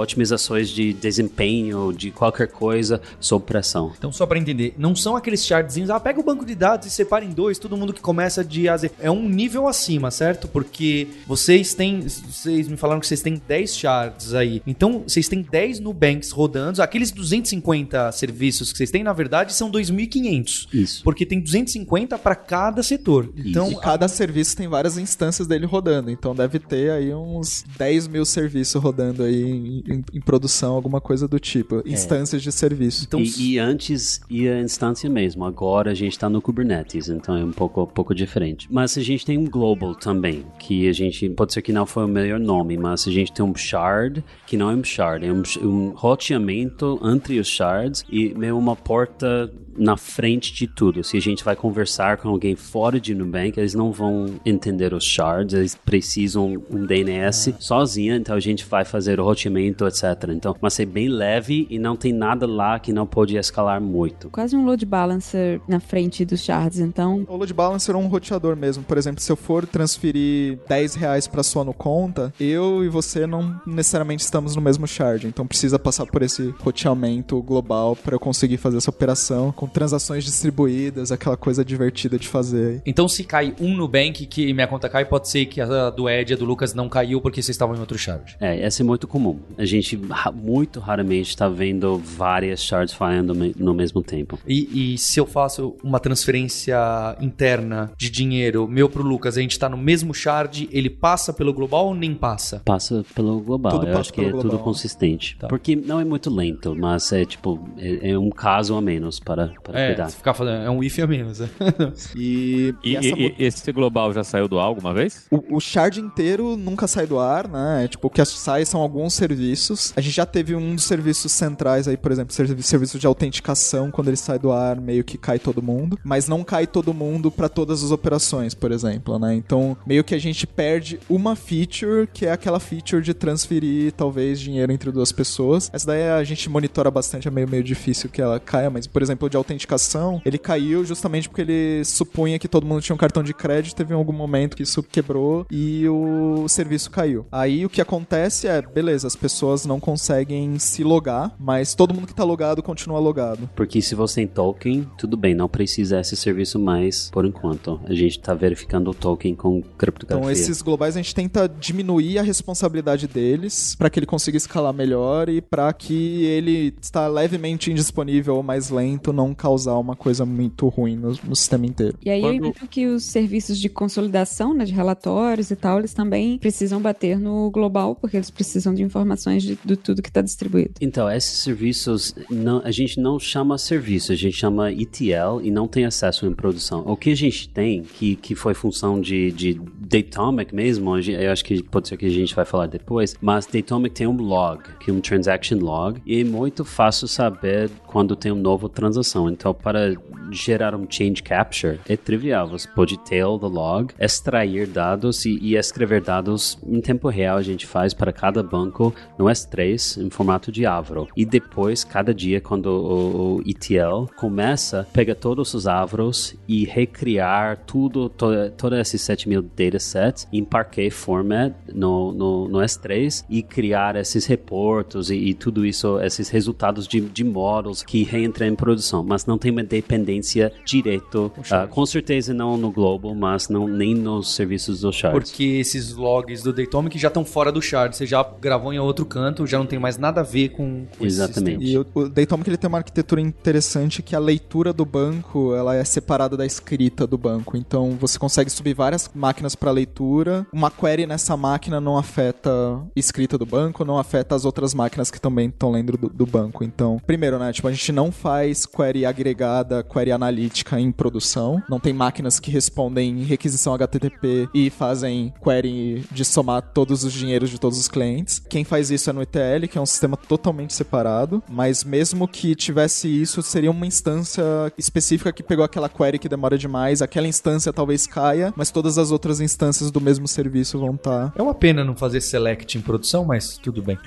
S2: de desempenho, de qualquer coisa sob pressão.
S1: Então, só para entender, não são aqueles shardzinhos, ah, pega o banco de dados e separa em dois, todo mundo que começa de A. É um nível acima, certo? Porque vocês têm, vocês me falaram que vocês têm 10 shards aí. Então, vocês têm 10 Nubanks rodando. Aqueles 250 serviços que vocês têm, na verdade, são 2.500.
S2: Isso.
S1: Porque tem 250 para cada setor. Então,
S3: e cada a... serviço tem várias instâncias dele rodando. Então, deve ter aí uns 10 mil serviços rodando aí em, em, em produção, alguma coisa do tipo. É. Instâncias de serviço.
S2: Então, e, e antes ia instância instância mesmo. Agora a gente está no Kubernetes, então é um pouco, um pouco diferente. Mas a gente tem um global também, que a gente pode ser que não foi o melhor nome, mas a gente tem um shard que não é um shard, é um, um roteamento entre os shards e meio uma porta na frente de tudo. Se a gente vai conversar com alguém fora de Nubank, eles não vão entender os shards, eles precisam um DNS ah. sozinho, então a gente vai fazer o roteamento, etc. Então, mas é bem leve e não tem nada lá que não pode escalar muito.
S4: Quase um load balancer na frente dos shards, então.
S3: O load balancer é um roteador mesmo. Por exemplo, se eu for transferir 10 reais para sua no conta, eu e você não necessariamente estamos no mesmo shard, então precisa passar por esse roteamento global para eu conseguir fazer essa operação com transações distribuídas, aquela coisa divertida de fazer.
S1: Então, se cai um Nubank que minha conta cai, pode ser que a do Ed e a do Lucas não caiu porque vocês estavam em outro shard.
S2: É, essa é muito comum. A gente muito raramente está vendo várias shards falhando no mesmo tempo.
S1: E, e, se eu faço uma transferência interna de dinheiro meu pro Lucas, a gente está no mesmo shard, ele passa pelo global ou nem passa?
S2: Passa pelo global. Tudo eu acho que é global. tudo consistente. Tá. Porque não é muito lento, mas é tipo, é, é um caso a menos para para
S1: é,
S2: cuidar.
S1: ficar fazendo, é um if a menos. Né?
S5: e, e, e, e, esse global já saiu do ar alguma vez?
S3: O, o shard inteiro nunca sai do ar, né? É, tipo, o que sai são alguns serviços. A gente já teve um dos serviços centrais aí, por exemplo, serviço de autenticação, quando ele sai do ar, meio que cai todo mundo. Mas não cai todo mundo para todas as operações, por exemplo, né? Então, meio que a gente perde uma feature, que é aquela feature de transferir, talvez, dinheiro entre duas pessoas. Essa daí a gente monitora bastante, é meio, meio difícil que ela caia, mas, por exemplo, de autenticação, ele caiu justamente porque ele supunha que todo mundo tinha um cartão de crédito, teve em algum momento que isso quebrou e o serviço caiu. Aí o que acontece é, beleza, as pessoas não conseguem se logar, mas todo mundo que tá logado continua logado.
S2: Porque se você tem token, tudo bem, não precisa esse serviço mais por enquanto. A gente tá verificando o token com criptografia.
S3: Então esses globais a gente tenta diminuir a responsabilidade deles para que ele consiga escalar melhor e para que ele está levemente indisponível ou mais lento não causar uma coisa muito ruim no, no sistema inteiro.
S4: E aí Quando... eu imagino que os serviços de consolidação, né, de relatórios e tal, eles também precisam bater no global, porque eles precisam de informações de, de tudo que está distribuído.
S2: Então, esses serviços, não, a gente não chama serviço, a gente chama ETL e não tem acesso em produção. O que a gente tem, que, que foi função de, de Datomic mesmo, eu acho que pode ser que a gente vai falar depois, mas Datomic tem um log, que é um transaction log, e é muito fácil saber quando tem uma nova transação. Então, para gerar um change capture é trivial. Você pode tail the log, extrair dados e, e, escrever dados em tempo real. A gente faz para cada banco no S3 em formato de Avro. E depois, cada dia, quando o, o ETL começa, pega todos os Avros e recriar tudo, to, todos esses 7 mil datasets em Parquet format no, no, no, S3 e criar esses reportos e, e tudo isso, esses resultados de, de models que reentram em produção. Mas não tem uma dependência direto, uh, com certeza não no Global, mas não, nem nos serviços do Shard.
S1: Porque esses logs do Datomic já estão fora do Shard, você já gravou em outro canto, já não tem mais nada a ver com, com
S2: Exatamente.
S3: E o, o Datomic ele tem uma arquitetura interessante que a leitura do banco ela é separada da escrita do banco. Então você consegue subir várias máquinas para leitura. Uma query nessa máquina não afeta a escrita do banco, não afeta as outras máquinas que também estão lendo do, do banco. Então, primeiro, né, tipo, a gente não faz query agregada, query analítica em produção. Não tem máquinas que respondem requisição HTTP e fazem query de somar todos os dinheiros de todos os clientes. Quem faz isso é no ETL, que é um sistema totalmente separado, mas mesmo que tivesse isso, seria uma instância específica que pegou aquela query que demora demais, aquela instância talvez caia, mas todas as outras instâncias do mesmo serviço vão estar.
S1: É uma pena não fazer select em produção, mas tudo bem.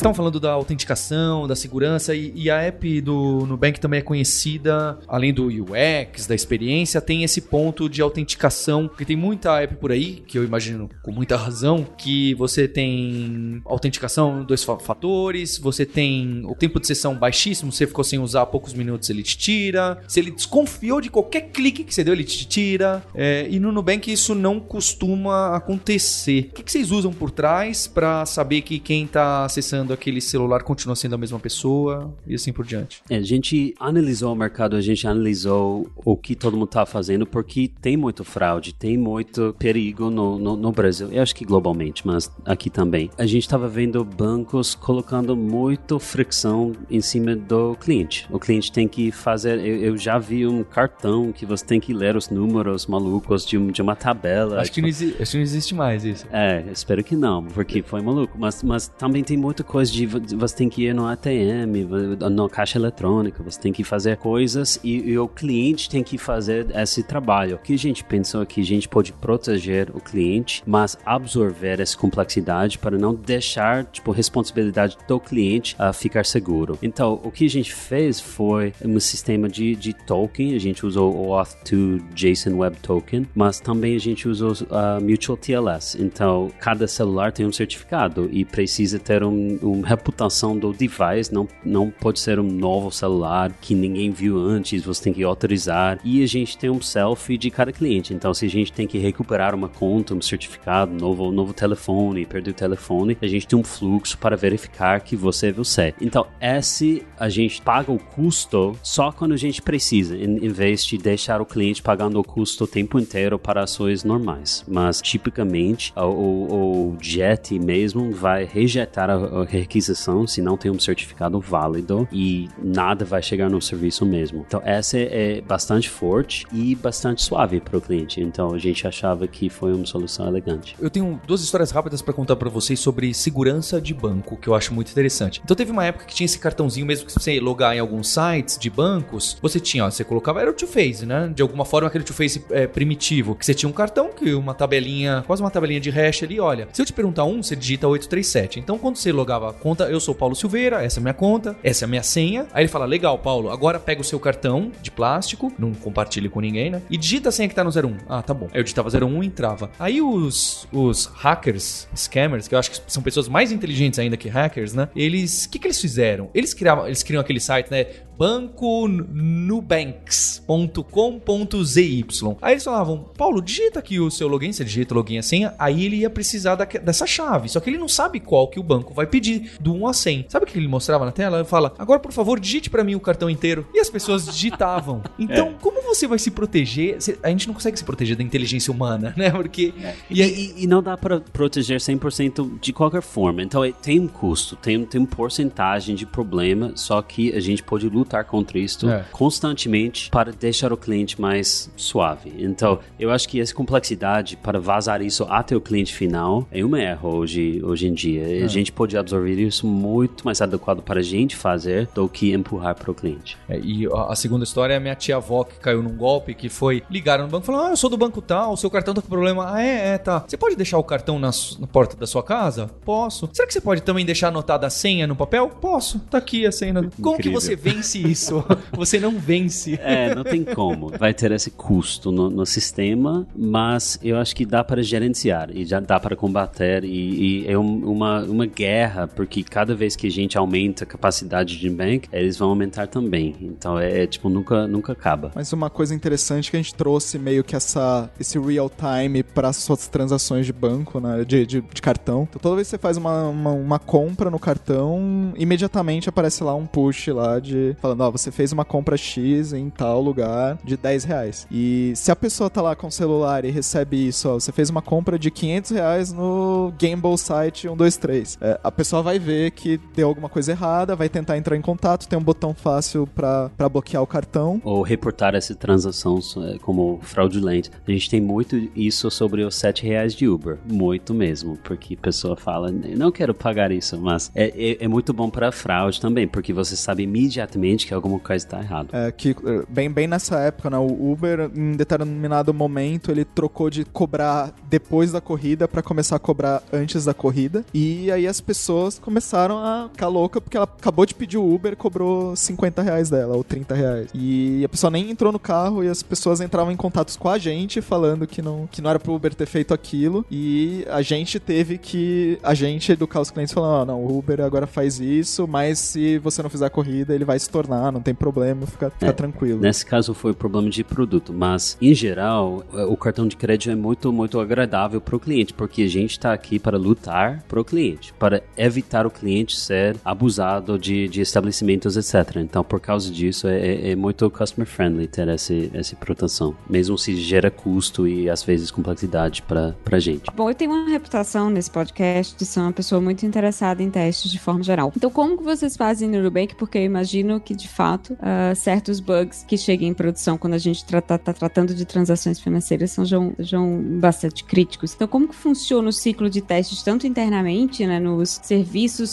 S1: Estão falando da autenticação, da segurança e, e, a app do Nubank também é conhecida, além do UX, da experiência, tem esse ponto de autenticação, porque tem muita app por aí, que eu imagino com muita razão, que você tem autenticação dois fatores, você tem o tempo de sessão baixíssimo, você ficou sem usar poucos minutos, ele te tira. Se ele desconfiou de qualquer clique que você deu, ele te tira. É, e no Nubank isso não costuma acontecer. O que, que vocês usam por trás para saber que quem está acessando aquele celular continua sendo a mesma pessoa e assim por diante.
S2: É, a gente analisou o mercado, a gente analisou o que todo mundo está fazendo, porque tem muito fraude, tem muito perigo no, no, no, Brasil. Eu acho que globalmente, mas aqui também. A gente estava vendo bancos colocando muito fricção em cima do cliente. O cliente tem que fazer. Eu, eu já vi um cartão que você tem que ler os números malucos de, de uma tabela.
S1: Acho, tipo... que não acho que não existe mais isso.
S2: É, espero que não, porque foi maluco. Mas, mas também tem muita coisa coisa de você tem que ir no ATM, na caixa eletrônica, você tem que fazer coisas e, e, o cliente tem que fazer esse trabalho. O que a gente pensou é que a gente pode proteger o cliente, mas absorver essa complexidade para não deixar, tipo, responsabilidade do cliente a ficar seguro. Então, o que a gente fez foi um sistema de, de token, a gente usou o Auth2 JSON Web Token, mas também a gente usou a Mutual TLS. Então, cada celular tem um certificado e precisa ter um, um uma reputação do device, não, não pode ser um novo celular que ninguém viu antes, você tem que autorizar. E a gente tem um selfie de cada cliente. Então, se a gente tem que recuperar uma conta, um certificado, novo, novo telefone, perder o telefone, a gente tem um fluxo para verificar que você é você. Então, esse a gente paga o custo só quando a gente precisa, em, em vez de deixar o cliente pagando o custo o tempo inteiro para ações normais. Mas, tipicamente, o, o, o JET mesmo vai rejeitar a, a requisição se não tem um certificado válido e nada vai chegar no serviço mesmo. Então, essa é bastante forte e bastante suave para o cliente. Então, a gente achava que foi uma solução elegante.
S1: Eu tenho duas histórias rápidas para contar para vocês sobre segurança de banco, que eu acho muito interessante. Então, teve uma época que tinha esse cartãozinho, mesmo que você logar em alguns sites de bancos, você tinha, ó, você colocava, era o two-face, né? De alguma forma, aquele two-face é, primitivo, que você tinha um cartão, que uma tabelinha, quase uma tabelinha de hash ali, olha. Se eu te perguntar um, você digita 837. Então, quando você logava conta, eu sou Paulo Silveira, essa é minha conta, essa é minha senha. Aí ele fala: legal, Paulo, agora pega o seu cartão de plástico, não compartilhe com ninguém, né? E digita a senha que tá no 01. Ah, tá bom. Aí eu digitava 01 e entrava. Aí os, os hackers, scammers, que eu acho que são pessoas mais inteligentes ainda que hackers, né? Eles. O que, que eles fizeram? Eles criavam, eles criam aquele site, né? banconubanks.com.zy. Aí eles falavam, Paulo, digita aqui o seu login, você digita login e senha, aí ele ia precisar da, dessa chave. Só que ele não sabe qual que o banco vai pedir.
S6: Dele do 1 a 100. Sabe o que ele mostrava na tela? Ele fala: "Agora, por favor, digite para mim o cartão inteiro". E as pessoas digitavam. Então, é. como você vai se proteger? A gente não consegue se proteger da inteligência humana, né? Porque
S2: é. e, e, e, não dá para proteger 100% de qualquer forma. Então, é, tem um custo, tem, tem uma porcentagem de problema, só que a gente pode lutar contra isso é. constantemente para deixar o cliente mais suave. Então, eu acho que essa complexidade para vazar isso até o cliente final é um erro hoje, hoje em dia. É. A gente pode absorver isso muito mais adequado para a gente fazer do que empurrar para o cliente.
S6: É, e a segunda história é a minha tia-avó que caiu num golpe, que foi ligar no banco e falar: Ah, eu sou do banco tal, seu cartão tá com problema. Ah, é, é, tá. Você pode deixar o cartão na, na porta da sua casa? Posso. Será que você pode também deixar anotada a senha no papel? Posso. Tá aqui a senha. Como que você vence isso? você não vence.
S2: É, não tem como. Vai ter esse custo no, no sistema, mas eu acho que dá para gerenciar e já dá para combater. E, e é um, uma, uma guerra, porque cada vez que a gente aumenta a capacidade de bank, eles vão aumentar também. Então é, é, tipo, nunca, nunca acaba.
S3: Mas uma coisa interessante que a gente trouxe meio que essa, esse real time para suas transações de banco, né? De, de, de, cartão. Então toda vez que você faz uma, uma, uma, compra no cartão, imediatamente aparece lá um push lá de falando, ó, oh, você fez uma compra X em tal lugar de 10 reais. E se a pessoa tá lá com o celular e recebe isso, ó, você fez uma compra de 500 reais no Gamble site 123. É, a pessoa vai ver que deu alguma coisa errada, vai tentar entrar em contato, tem um botão fácil para bloquear o cartão.
S2: Ou reportar essa transação é, como fraudulenta. A gente tem muito isso sobre os 7 reais de Uber. Muito mesmo. Porque a pessoa fala, não quero pagar isso, mas é, é, é muito bom para fraude também, porque você sabe imediatamente que alguma coisa está errada.
S3: É que é, bem, bem nessa época, né, o Uber, em determinado momento, ele trocou de cobrar depois da corrida para começar a cobrar antes da corrida. E aí as pessoas começaram a ficar louca porque ela acabou de pedir o Uber e cobrou 50 reais dela, ou 30 reais. E a pessoa nem entrou no carro e as pessoas entravam em contatos com a gente falando que não, que não era pro Uber ter feito aquilo. E a gente teve que. A gente educar os clientes falando: oh, não, o Uber agora faz isso, mas se você não fizer a corrida, ele vai se tornar, não tem problema, fica, fica é, tranquilo.
S2: Nesse caso foi problema de produto, mas em geral, o cartão de crédito é muito, muito agradável pro cliente, porque a gente está aqui para lutar pro cliente, para evitar o cliente ser abusado de, de estabelecimentos, etc. Então, por causa disso, é, é, é muito customer friendly ter essa, essa proteção, mesmo se gera custo e às vezes complexidade para a gente.
S4: Bom, eu tenho uma reputação nesse podcast de ser uma pessoa muito interessada em testes de forma geral. Então, como que vocês fazem no Nubank? Porque eu imagino que, de fato, uh, certos bugs que chegam em produção quando a gente está tá tratando de transações financeiras são, são bastante críticos. Então, como que funciona o ciclo de testes, tanto internamente, né, nos serviços,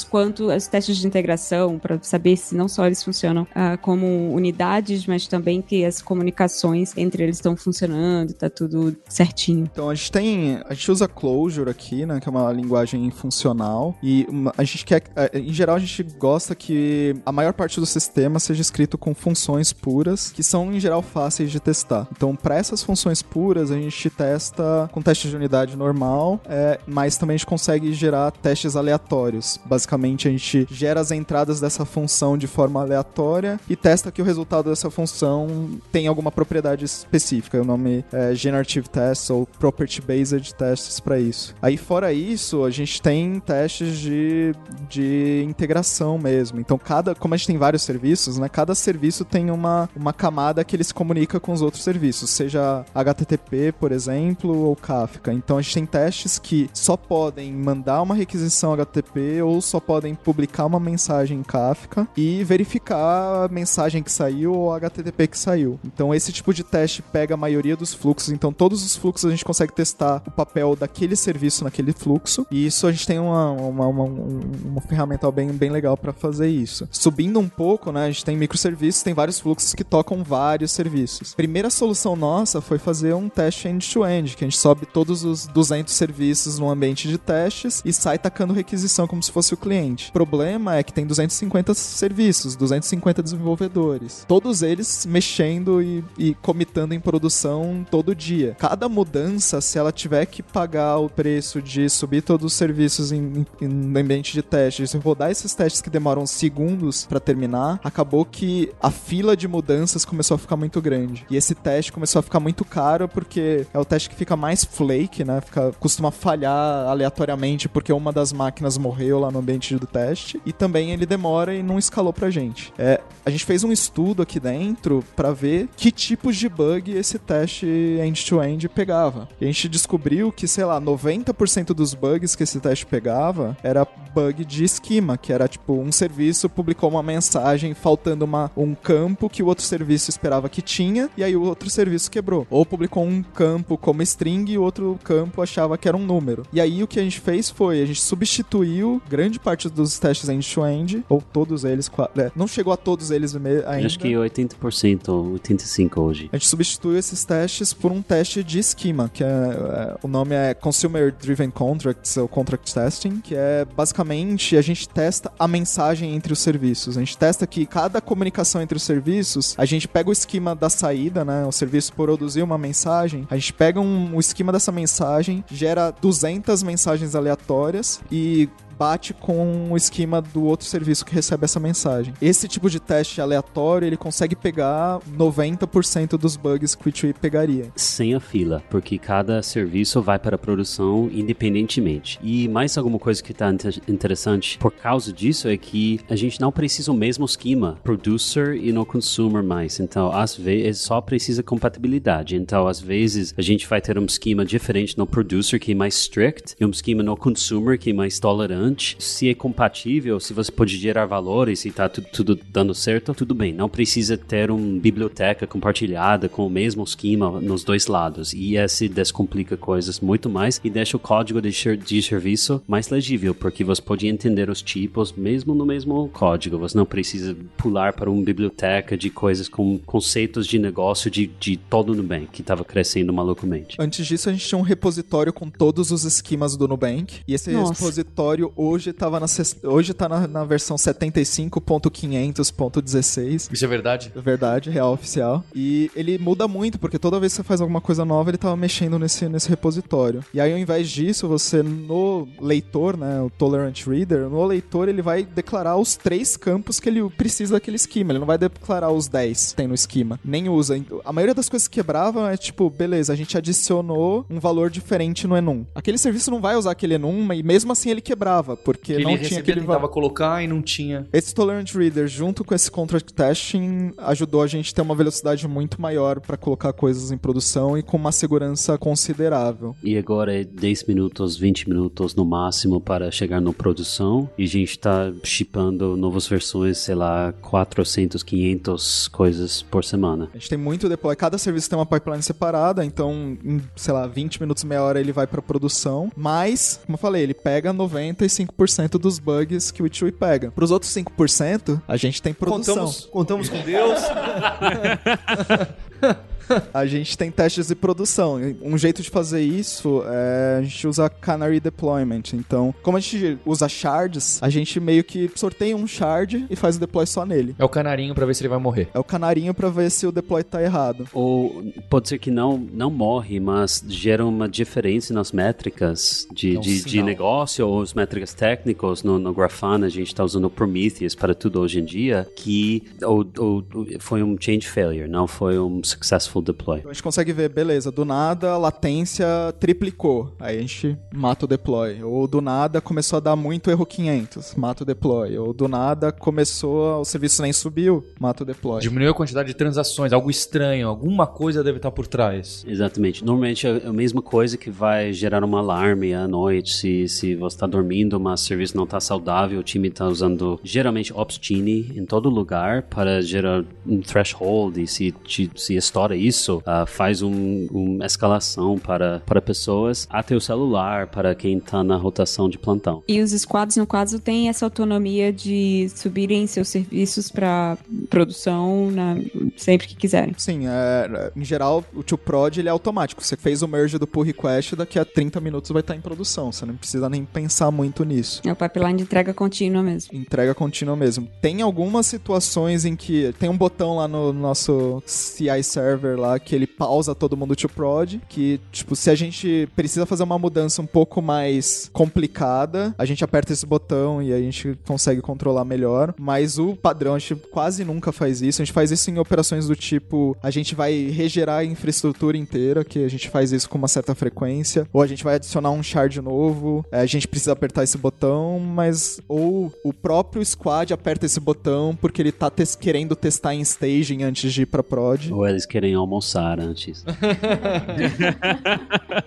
S4: quanto os testes de integração, para saber se não só eles funcionam uh, como unidades, mas também que as comunicações entre eles estão funcionando, tá tudo certinho.
S3: Então a gente tem, a gente usa Clojure aqui, né, que é uma linguagem funcional e uma, a gente quer, em geral a gente gosta que a maior parte do sistema seja escrito com funções puras, que são em geral fáceis de testar. Então para essas funções puras a gente testa com teste de unidade normal, é, mas também a gente consegue gerar testes aleatórios. Basicamente a gente gera as entradas dessa função de forma aleatória e testa que o resultado dessa função tem alguma propriedade específica. O nome é Generative Tests ou Property Based Tests para isso. Aí, fora isso, a gente tem testes de, de integração mesmo. Então, cada, como a gente tem vários serviços, né? Cada serviço tem uma, uma camada que ele se comunica com os outros serviços, seja HTTP, por exemplo, ou Kafka. Então, a gente tem testes que só podem mandar uma requisição HTTP ou só podem publicar uma mensagem em Kafka e verificar a mensagem que saiu ou HTTP que saiu. Então esse tipo de teste pega a maioria dos fluxos, então todos os fluxos a gente consegue testar o papel daquele serviço naquele fluxo, e isso a gente tem uma, uma, uma, uma ferramenta bem, bem legal para fazer isso. Subindo um pouco, né, a gente tem microserviços, tem vários fluxos que tocam vários serviços. Primeira solução nossa foi fazer um teste end-to-end, -end, que a gente sobe todos os 200 serviços no ambiente de testes e sai tacando requisição como se fosse o cliente. O problema é que tem 250 serviços, 250 desenvolvedores, todos eles mexendo e, e comitando em produção todo dia. Cada mudança, se ela tiver que pagar o preço de subir todos os serviços em, em, no ambiente de testes rodar esses testes que demoram segundos para terminar, acabou que a fila de mudanças começou a ficar muito grande. E esse teste começou a ficar muito caro porque é o teste que fica mais flake, né? Fica, costuma falhar aleatoriamente porque uma das máquinas morreu morreu lá no ambiente do teste. E também ele demora e não escalou pra gente. É, a gente fez um estudo aqui dentro para ver que tipos de bug esse teste end-to-end pegava. E a gente descobriu que, sei lá, 90% dos bugs que esse teste pegava era bug de esquema, que era tipo um serviço publicou uma mensagem faltando uma, um campo que o outro serviço esperava que tinha, e aí o outro serviço quebrou. Ou publicou um campo como string e o outro campo achava que era um número. E aí o que a gente fez foi, a gente substituiu grande parte dos testes end-to-end, ou todos eles, é, não chegou a todos eles ainda.
S2: Acho que 80% ou 85% hoje.
S3: A gente substituiu esses testes por um teste de esquema, que é, é o nome é Consumer Driven Contracts, ou Contract Testing, que é basicamente a gente testa a mensagem entre os serviços. A gente testa que cada comunicação entre os serviços, a gente pega o esquema da saída, né? O serviço produziu uma mensagem, a gente pega um, o esquema dessa mensagem, gera 200 mensagens aleatórias e bate com o esquema do outro serviço que recebe essa mensagem. Esse tipo de teste aleatório, ele consegue pegar 90% dos bugs que o Tree pegaria.
S2: Sem a fila, porque cada serviço vai para a produção independentemente. E mais alguma coisa que está interessante por causa disso é que a gente não precisa o mesmo esquema producer e no consumer mais. Então, às vezes, só precisa compatibilidade. Então, às vezes, a gente vai ter um esquema diferente no producer que é mais strict e um esquema no consumer que é mais tolerante se é compatível, se você pode gerar valores e tá tudo, tudo dando certo, tudo bem. Não precisa ter uma biblioteca compartilhada com o mesmo esquema nos dois lados. E esse descomplica coisas muito mais e deixa o código de, de serviço mais legível, porque você pode entender os tipos mesmo no mesmo código. Você não precisa pular para uma biblioteca de coisas com conceitos de negócio de, de todo o Nubank, que estava crescendo malucamente.
S3: Antes disso, a gente tinha um repositório com todos os esquemas do Nubank. E esse Nossa. repositório hoje tava na, hoje tá na, na versão 75.500.16.
S6: Isso é verdade?
S3: É verdade, real oficial. E ele muda muito, porque toda vez que você faz alguma coisa nova, ele tava mexendo nesse, nesse repositório. E aí, ao invés disso, você no leitor, né, o Tolerant Reader, no leitor ele vai declarar os três campos que ele precisa daquele esquema. Ele não vai declarar os 10 que tem no esquema. Nem usa. A maioria das coisas que quebravam é tipo, beleza, a gente adicionou um valor diferente no enum. Aquele serviço não vai usar aquele enum, e mesmo assim ele quebrava porque que não
S6: ele
S3: tinha aquele
S6: tentava colocar e não tinha.
S3: Esse Tolerant Reader junto com esse Contract Testing ajudou a gente a ter uma velocidade muito maior para colocar coisas em produção e com uma segurança considerável.
S2: E agora é 10 minutos, 20 minutos no máximo para chegar na produção e a gente está shippando novas versões, sei lá, 400, 500 coisas por semana.
S3: A gente tem muito deploy, cada serviço tem uma pipeline separada, então em, sei lá, 20 minutos, meia hora ele vai para produção, mas, como eu falei, ele pega 95 95% dos bugs que o Chewie pega. Para os outros 5%, a gente tem produção.
S6: Contamos, contamos com Deus.
S3: a gente tem testes de produção. Um jeito de fazer isso é a gente usa Canary Deployment. Então, como a gente usa shards, a gente meio que sorteia um shard e faz o deploy só nele.
S6: É o canarinho para ver se ele vai morrer.
S3: É o canarinho para ver se o deploy tá errado.
S2: Ou pode ser que não, não morre, mas gera uma diferença nas métricas de, é um de, de, negócio ou as métricas técnicas. No, no Grafana, a gente está usando Prometheus para tudo hoje em dia, que ou, ou, foi um change failure, não foi um successful successful deploy.
S3: Então a gente consegue ver, beleza, do nada a latência triplicou, aí a gente mata o deploy. Ou do nada começou a dar muito erro 500, mata o deploy. Ou do nada começou, o serviço nem subiu, mata o deploy.
S6: Diminuiu a quantidade de transações, algo estranho, alguma coisa deve estar por trás.
S2: Exatamente. Normalmente é a mesma coisa que vai gerar um alarme à noite se, se você está dormindo, mas o serviço não está saudável, o time está usando geralmente Opsgenie em todo lugar para gerar um threshold e se, se estoura isso isso uh, faz uma um escalação para, para pessoas até o celular, para quem está na rotação de plantão.
S4: E os squads, no caso, têm essa autonomia de subirem seus serviços para produção na, sempre que quiserem.
S3: Sim, é, em geral, o to prod ele é automático. Você fez o merge do pull request, daqui a 30 minutos vai estar em produção. Você não precisa nem pensar muito nisso.
S4: É o pipeline de entrega contínua mesmo.
S3: Entrega contínua mesmo. Tem algumas situações em que tem um botão lá no nosso CI server lá que ele pausa todo mundo to prod, que, tipo, se a gente precisa fazer uma mudança um pouco mais complicada, a gente aperta esse botão e a gente consegue controlar melhor. Mas o padrão, a gente quase nunca faz isso. A gente faz isso em operações do tipo, a gente vai regerar a infraestrutura inteira, que a gente faz isso com uma certa frequência, ou a gente vai adicionar um shard novo, é, a gente precisa apertar esse botão, mas ou o próprio squad aperta esse botão porque ele tá querendo testar em staging antes de ir pra prod.
S2: Ou eles querem almoçar antes.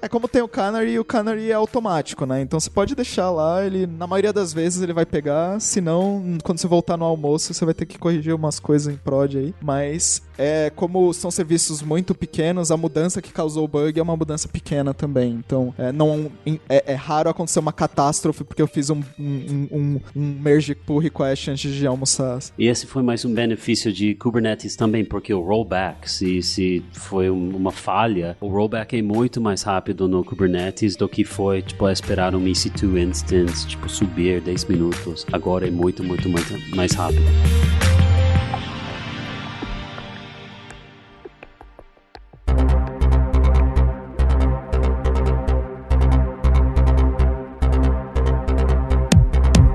S3: É como tem o Canary, o Canary é automático, né? Então você pode deixar lá, ele na maioria das vezes ele vai pegar, se não, quando você voltar no almoço, você vai ter que corrigir umas coisas em prod aí, mas é como são serviços muito pequenos, a mudança que causou o bug é uma mudança pequena também. Então, é, não é, é raro acontecer uma catástrofe porque eu fiz um, um, um, um merge pull request antes de almoçar.
S2: E esse foi mais um benefício de Kubernetes também, porque o rollback, se, se foi uma falha, o rollback é muito mais rápido no Kubernetes do que foi, tipo, esperar um EC2 instance, tipo, subir 10 minutos. Agora é muito, muito, muito mais rápido.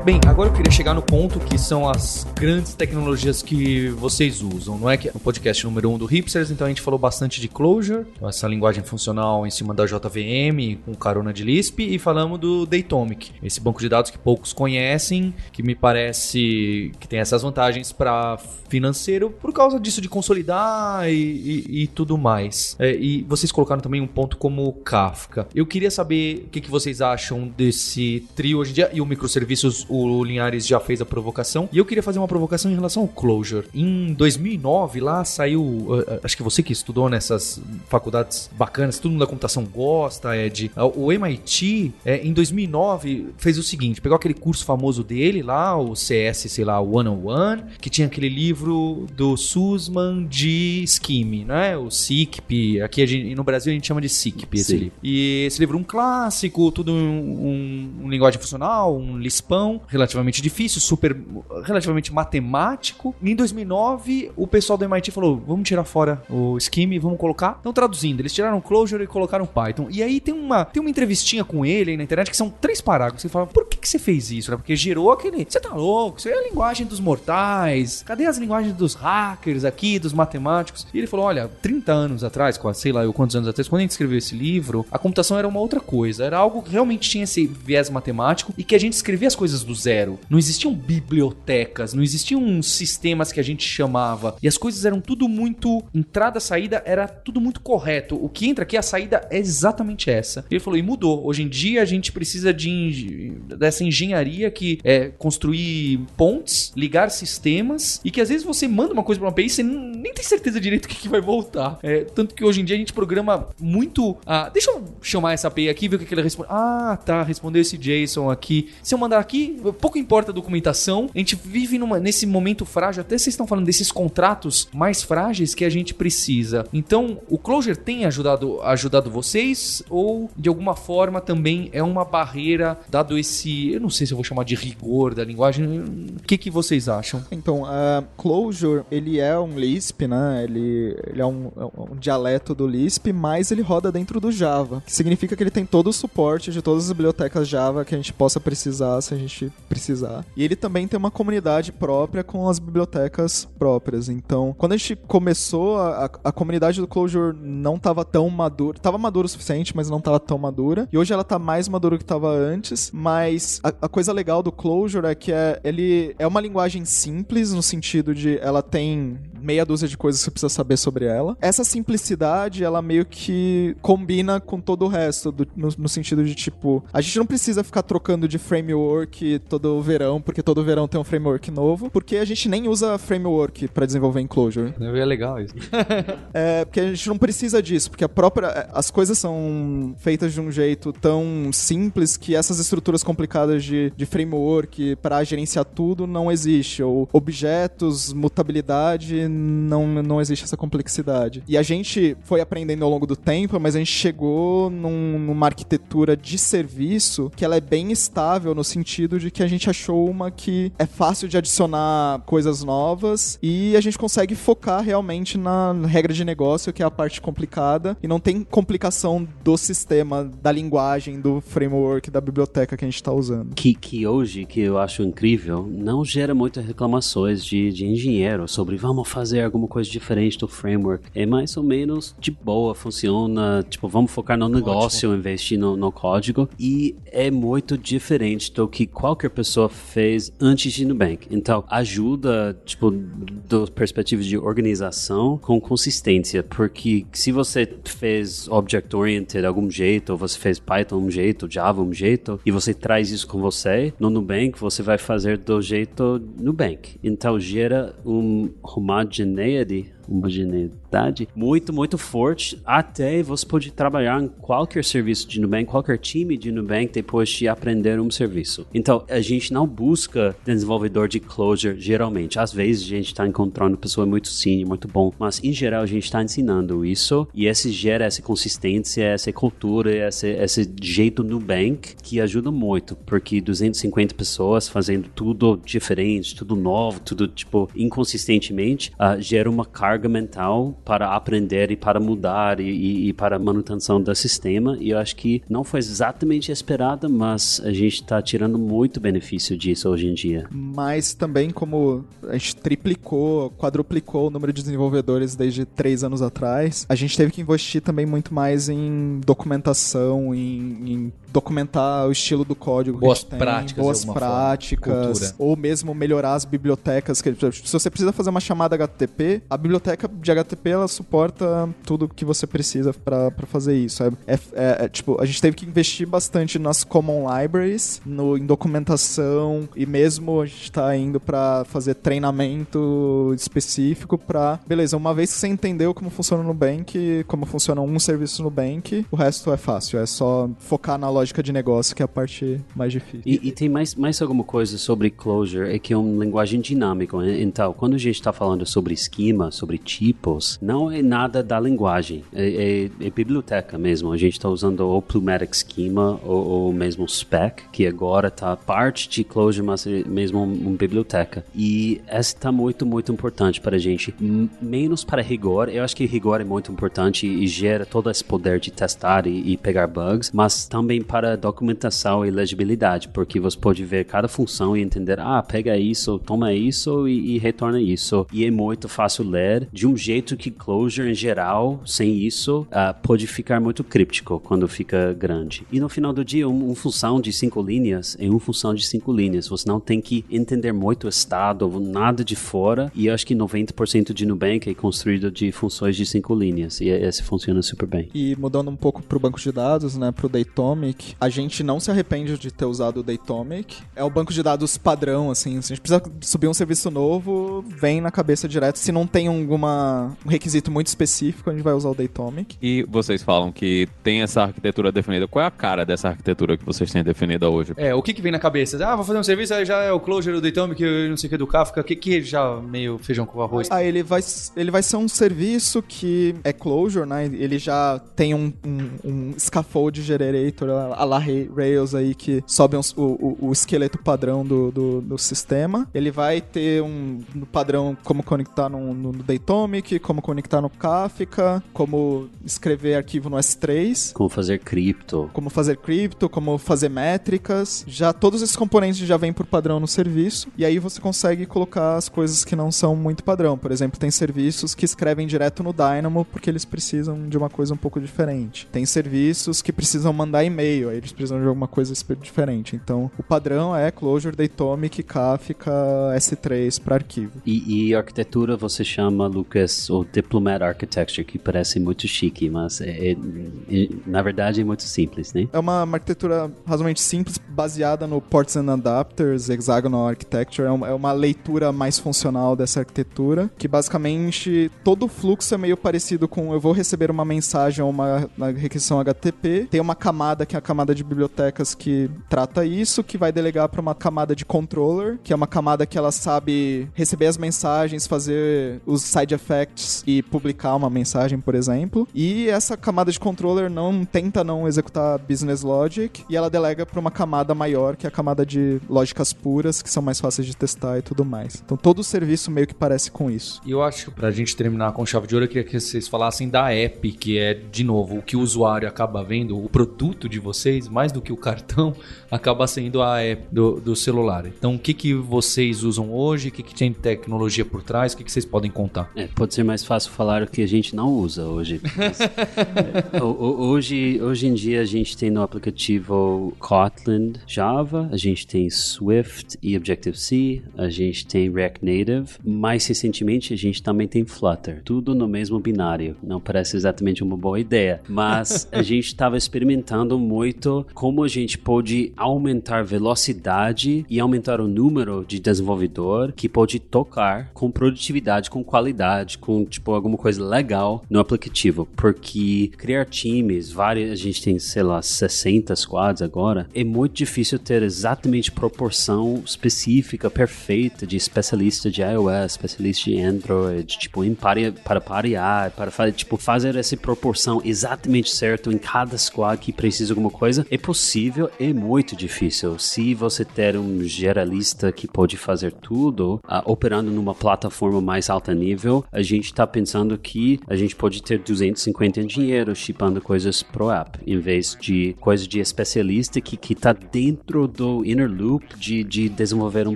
S1: Bem, agora eu queria chegar no ponto que são as grandes tecnologias que vocês usam. Não é que é o podcast número 1 um do Hipsters, então a gente falou bastante de Clojure, essa linguagem funcional em cima da JVM, com carona de Lisp, e falamos do Datomic, esse banco de dados que poucos conhecem, que me parece que tem essas vantagens para financeiro por causa disso de consolidar e, e, e tudo mais. É, e vocês colocaram também um ponto como Kafka. Eu queria saber o que, que vocês acham desse trio hoje em dia e o microserviços o Linhares já fez a provocação. E eu queria fazer uma provocação em relação ao Clojure. Em 2009, lá saiu. Uh, acho que você que estudou nessas faculdades bacanas, todo mundo da computação gosta, Ed. O MIT, é, em 2009, fez o seguinte: pegou aquele curso famoso dele lá, o CS, sei lá, 101, que tinha aquele livro do Sussman de Scheme, né? O SICP. Aqui gente, no Brasil a gente chama de SICP esse livro. E esse livro, um clássico, tudo um, um, um linguagem funcional, um lispão relativamente difícil, super relativamente matemático. E em 2009, o pessoal do MIT falou: "Vamos tirar fora o Scheme e vamos colocar". Então traduzindo, eles tiraram Clojure e colocaram Python. E aí tem uma tem uma entrevistinha com ele aí na internet que são três parágrafos. Você fala: "Por que que você fez isso?", né? Porque gerou aquele, você tá louco, isso é a linguagem dos mortais. Cadê as linguagens dos hackers aqui, dos matemáticos? E ele falou: "Olha, 30 anos atrás, sei lá, eu quantos anos atrás, quando a gente escreveu esse livro, a computação era uma outra coisa, era algo que realmente tinha esse viés matemático e que a gente escrevia as coisas do zero. Não existiam bibliotecas, não existiam sistemas que a gente chamava. E as coisas eram tudo muito. Entrada, saída, era tudo muito correto. O que entra aqui, a saída é exatamente essa. Ele falou, e mudou. Hoje em dia a gente precisa de dessa engenharia que é construir pontes, ligar sistemas, e que às vezes você manda uma coisa para uma API e você nem tem certeza direito o que, vai voltar. É, tanto que hoje em dia a gente programa muito. Ah, deixa eu chamar essa API aqui e ver o que, que ele responde. Ah, tá, respondeu esse JSON aqui. Se eu mandar aqui, pouco importa a documentação. A gente vive numa, nesse momento frágil, até vocês estão falando desses contratos mais frágeis que a gente precisa. Então, o Clojure tem ajudado, ajudado vocês ou de alguma forma também é uma barreira dado esse, eu não sei se eu vou chamar de rigor da linguagem. O que, que vocês acham?
S3: Então, uh, Clojure, ele é um Lisp, né? Ele, ele é um, é um dialeto do Lisp, mas ele roda dentro do Java, que significa que ele tem todo o suporte de todas as bibliotecas Java que a gente possa precisar se a gente precisar. E ele também tem uma comunidade própria com as bibliotecas próprias. Então, quando a gente começou, a, a comunidade do Clojure não estava tão madura. Tava madura o suficiente, mas não estava tão madura. E hoje ela está mais madura que estava antes. Mas a, a, coisa legal do Clojure é que é, ele é uma linguagem simples, no sentido de ela tem meia dúzia de coisas que você precisa saber sobre ela. Essa simplicidade, ela meio que combina com todo o resto, do, no, no sentido de tipo, a gente não precisa ficar trocando de framework todo verão, porque todo verão tem um framework novo, porque a gente nem usa framework para desenvolver em Clojure.
S1: É legal isso.
S3: é, porque a gente não precisa disso, porque a própria é, as coisas são feitas de um jeito tão simples que essas estruturas complicadas de, de framework para gerenciar tudo não existe, ou objetos, mutabilidade não, não existe essa complexidade. E a gente foi aprendendo ao longo do tempo, mas a gente chegou num, numa arquitetura de serviço que ela é bem estável no sentido de que a gente achou uma que é fácil de adicionar coisas novas e a gente consegue focar realmente na regra de negócio, que é a parte complicada, e não tem complicação do sistema, da linguagem, do framework, da biblioteca que a gente está usando.
S2: Que, que hoje, que eu acho incrível, não gera muitas reclamações de, de engenheiro sobre vamos fazer alguma coisa diferente do framework. É mais ou menos de boa, funciona, tipo, vamos focar no negócio, Ótimo. investir no, no código, e é muito diferente do que qualquer pessoa fez antes de Nubank. Então, ajuda, tipo, do perspectiva de organização com consistência, porque se você fez object-oriented de algum jeito, ou você fez Python um jeito, Java um jeito, e você traz isso com você, no Nubank você vai fazer do jeito Nubank. Então, gera um homogeneity homogeneidade muito, muito forte, até você pode trabalhar em qualquer serviço de Nubank, qualquer time de Nubank depois de aprender um serviço. Então, a gente não busca desenvolvedor de Clojure geralmente. Às vezes a gente está encontrando pessoa muito senior, muito bom, mas em geral a gente está ensinando isso e esse gera essa consistência, essa cultura, esse, esse jeito Nubank que ajuda muito, porque 250 pessoas fazendo tudo diferente, tudo novo, tudo tipo inconsistentemente, uh, gera uma carga carga mental para aprender e para mudar e, e, e para manutenção do sistema. E eu acho que não foi exatamente esperada, mas a gente está tirando muito benefício disso hoje em dia.
S3: Mas também, como a gente triplicou, quadruplicou o número de desenvolvedores desde três anos atrás, a gente teve que investir também muito mais em documentação, em, em documentar o estilo do código
S6: boas
S3: que
S6: práticas,
S3: boas práticas, ou mesmo melhorar as bibliotecas. Que, se você precisa fazer uma chamada HTTP, a biblioteca de HTTP ela suporta tudo que você precisa para fazer isso. É, é, é, é, tipo, a gente teve que investir bastante nas common libraries, no, em documentação e mesmo a gente está indo para fazer treinamento específico para, beleza, uma vez que você entendeu como funciona no Bank, como funciona um serviço no Bank, o resto é fácil, é só focar na lógica de negócio, que é a parte mais difícil.
S2: E, e tem mais, mais alguma coisa sobre Clojure, é que é uma linguagem dinâmica. Então, quando a gente está falando sobre esquema, sobre tipos, não é nada da linguagem, é, é, é biblioteca mesmo. A gente está usando o Plumatic Schema ou, ou mesmo Spec, que agora está parte de Clojure, mas é mesmo uma biblioteca. E essa está muito, muito importante para a gente. Menos para rigor, eu acho que rigor é muito importante e gera todo esse poder de testar e, e pegar bugs, mas também para documentação e legibilidade, porque você pode ver cada função e entender, ah, pega isso, toma isso e, e retorna isso. E é muito fácil ler, de um jeito que Clojure, em geral, sem isso, uh, pode ficar muito críptico quando fica grande. E no final do dia, uma um função de cinco linhas é uma função de cinco linhas. Você não tem que entender muito o estado, nada de fora. E acho que 90% de Nubank é construído de funções de cinco linhas. E esse funciona super bem.
S3: E mudando um pouco para o banco de dados, né, para o Datomic, a gente não se arrepende de ter usado o Datomic. É o banco de dados padrão, assim. Se a gente precisa subir um serviço novo, vem na cabeça direto. Se não tem alguma, um requisito muito específico, a gente vai usar o Datomic.
S5: E vocês falam que tem essa arquitetura definida. Qual é a cara dessa arquitetura que vocês têm definida hoje?
S6: É, o que, que vem na cabeça? Ah, vou fazer um serviço, aí já é o Clojure, o Datomic, não sei o que do Kafka. O que, que já meio feijão com arroz?
S3: Ah, ele vai, ele vai ser um serviço que é Clojure, né? Ele já tem um, um, um scaffold generator a la Rails aí que sobe um, o, o, esqueleto padrão do, do, do, sistema. Ele vai ter um padrão como conectar no, no, no Datomic, como conectar no Kafka, como escrever arquivo no S3.
S2: Como fazer cripto.
S3: Como fazer cripto, como fazer métricas. Já todos esses componentes já vêm por padrão no serviço. E aí você consegue colocar as coisas que não são muito padrão. Por exemplo, tem serviços que escrevem direto no Dynamo porque eles precisam de uma coisa um pouco diferente. Tem serviços que precisam mandar e-mail aí eles precisam de alguma coisa diferente. Então, o padrão é Clojure, Datomic, Kafka, S3 para arquivo.
S2: E, e, arquitetura você chama, Lucas, o Diplomat Architecture, que parece muito chique, mas é, é, é, na verdade é muito simples, né?
S3: É uma, arquitetura razoavelmente simples, baseada no Ports and Adapters, Hexagonal Architecture. É uma, é uma leitura mais funcional dessa arquitetura, que basicamente todo o fluxo é meio parecido com eu vou receber uma mensagem ou uma, uma requisição HTTP, tem uma camada que é a camada de bibliotecas que trata isso, que vai delegar para uma camada de controller, que é uma camada que ela sabe receber as mensagens, fazer os side effects e publicar uma mensagem, por exemplo. E essa camada de controller não tenta não executar business logic e ela delega para uma camada maior, que é a camada de lógicas puras, que são mais fáceis de testar e tudo mais. Então todo o serviço meio que parece com isso.
S1: E eu acho que pra gente terminar com chave de ouro, eu queria que vocês falassem da app, que é, de novo, o que o usuário acaba vendo, o produto de vocês, mais do que o cartão, acaba sendo a app do, do celular. Então, o que, que vocês usam hoje? O que, que tem tecnologia por trás? O que, que vocês podem contar?
S2: É, pode ser mais fácil falar o que a gente não usa hoje. Mas, é, hoje, hoje em dia a gente tem no aplicativo Kotlin Java, a gente tem Swift e Objective-C, a gente tem React Native. Mais recentemente a gente também tem Flutter. Tudo no mesmo binário. Não parece exatamente uma boa ideia, mas a gente estava experimentando muito como a gente pode aumentar velocidade e aumentar o número de desenvolvedor que pode tocar com produtividade, com qualidade, com tipo alguma coisa legal no aplicativo, porque criar times, várias, a gente tem, sei lá, 60 squads agora, é muito difícil ter exatamente proporção específica, perfeita de especialista de iOS, especialista de Android, tipo, em pare, para parear, para fazer, tipo, fazer essa proporção exatamente certo em cada squad que precisa alguma coisa, é possível, é muito difícil. Se você ter um geralista que pode fazer tudo, ah, operando numa plataforma mais alta nível, a gente está pensando que a gente pode ter 250 engenheiros chipando coisas pro app, em vez de coisa de especialista que está dentro do inner loop de, de desenvolver um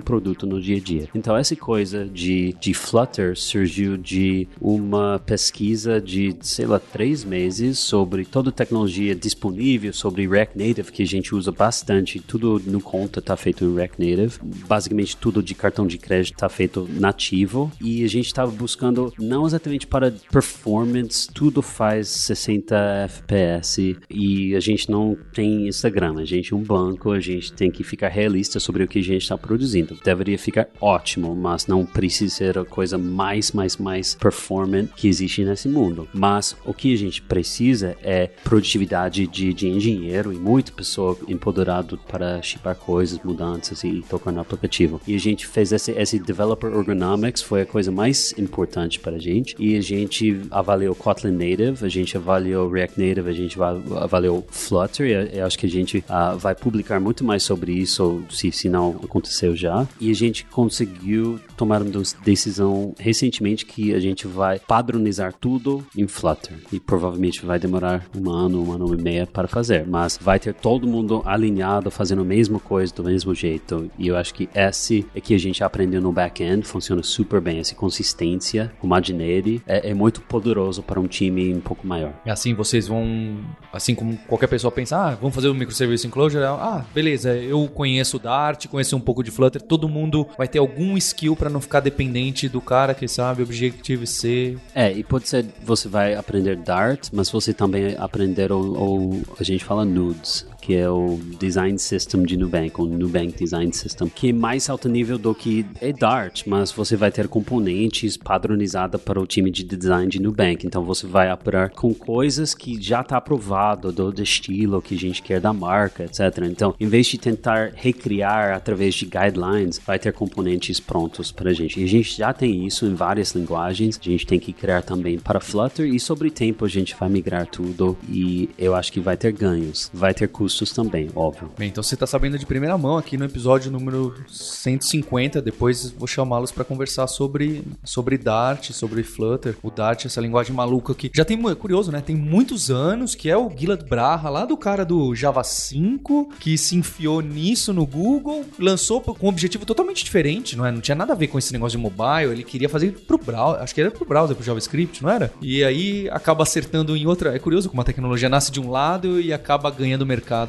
S2: produto no dia a dia. Então essa coisa de, de Flutter surgiu de uma pesquisa de, sei lá, três meses sobre toda a tecnologia disponível, sobre React Native, que a gente usa bastante, tudo no conta está feito em React Native, basicamente tudo de cartão de crédito está feito nativo, e a gente estava buscando não exatamente para performance, tudo faz 60 FPS, e a gente não tem Instagram, a gente é um banco, a gente tem que ficar realista sobre o que a gente está produzindo. Deveria ficar ótimo, mas não precisa ser a coisa mais, mais, mais performant que existe nesse mundo. Mas o que a gente precisa é produtividade de, de engenheiro e muita pessoa empoderado para chipar coisas, mudanças e tocar no aplicativo. E a gente fez esse, esse developer ergonomics, foi a coisa mais importante para a gente. E a gente avaliou Kotlin Native, a gente avaliou React Native, a gente va- avaliou Flutter. E eu- acho que a gente ah, vai publicar muito mais sobre isso, se, se não aconteceu já. E a gente conseguiu tomar uma decisão recentemente que a gente vai padronizar tudo em Flutter. E provavelmente vai demorar um ano, um ano e meio para fazer. Mas vai ter todo mundo alinhado, fazendo a mesma coisa do mesmo jeito. E eu acho que esse é que a gente aprendeu no back-end, funciona super bem. Essa consistência, o Imaginary, é, é muito poderoso para um time um pouco maior.
S1: E assim vocês vão, assim como qualquer pessoa pensa, ah, vamos fazer o microservice enclosure, ah, beleza, eu conheço Dart, conheço um pouco de Flutter, todo mundo vai ter algum skill para não ficar dependente do cara que sabe Objective-C.
S2: É, e pode ser você vai aprender Dart, mas você também aprender o, o- a gente fala Nudes, que é o Design System de Nubank, o Nubank Design System, que é mais alto nível do que é Dart, mas você vai ter componentes padronizados para o time de design de Nubank. Então você vai operar com coisas que já está aprovado do, do estilo que a gente quer da marca, etc. Então, em vez de tentar recriar através de guidelines, vai ter componentes prontos para a gente. E a gente já tem isso em várias linguagens. A gente tem que criar também para Flutter e sobre tempo a gente vai migrar tudo e eu acho que vai ter ganhos, vai ter custos também, óbvio.
S1: Bem, então você tá sabendo de primeira mão aqui no episódio número 150. Depois vou chamá-los para conversar sobre, sobre Dart, sobre Flutter. O Dart, essa linguagem maluca que já tem, é curioso, né? Tem muitos anos que é o Gilad Braha, lá do cara do Java 5, que se enfiou nisso no Google, lançou com um objetivo totalmente diferente, não é? Não tinha nada a ver com esse negócio de mobile, ele queria fazer pro browser, acho que era pro browser, pro JavaScript, não era? E aí acaba acertando em outra. É curioso como a tecnologia nasce de um lado e acaba ganhando mercado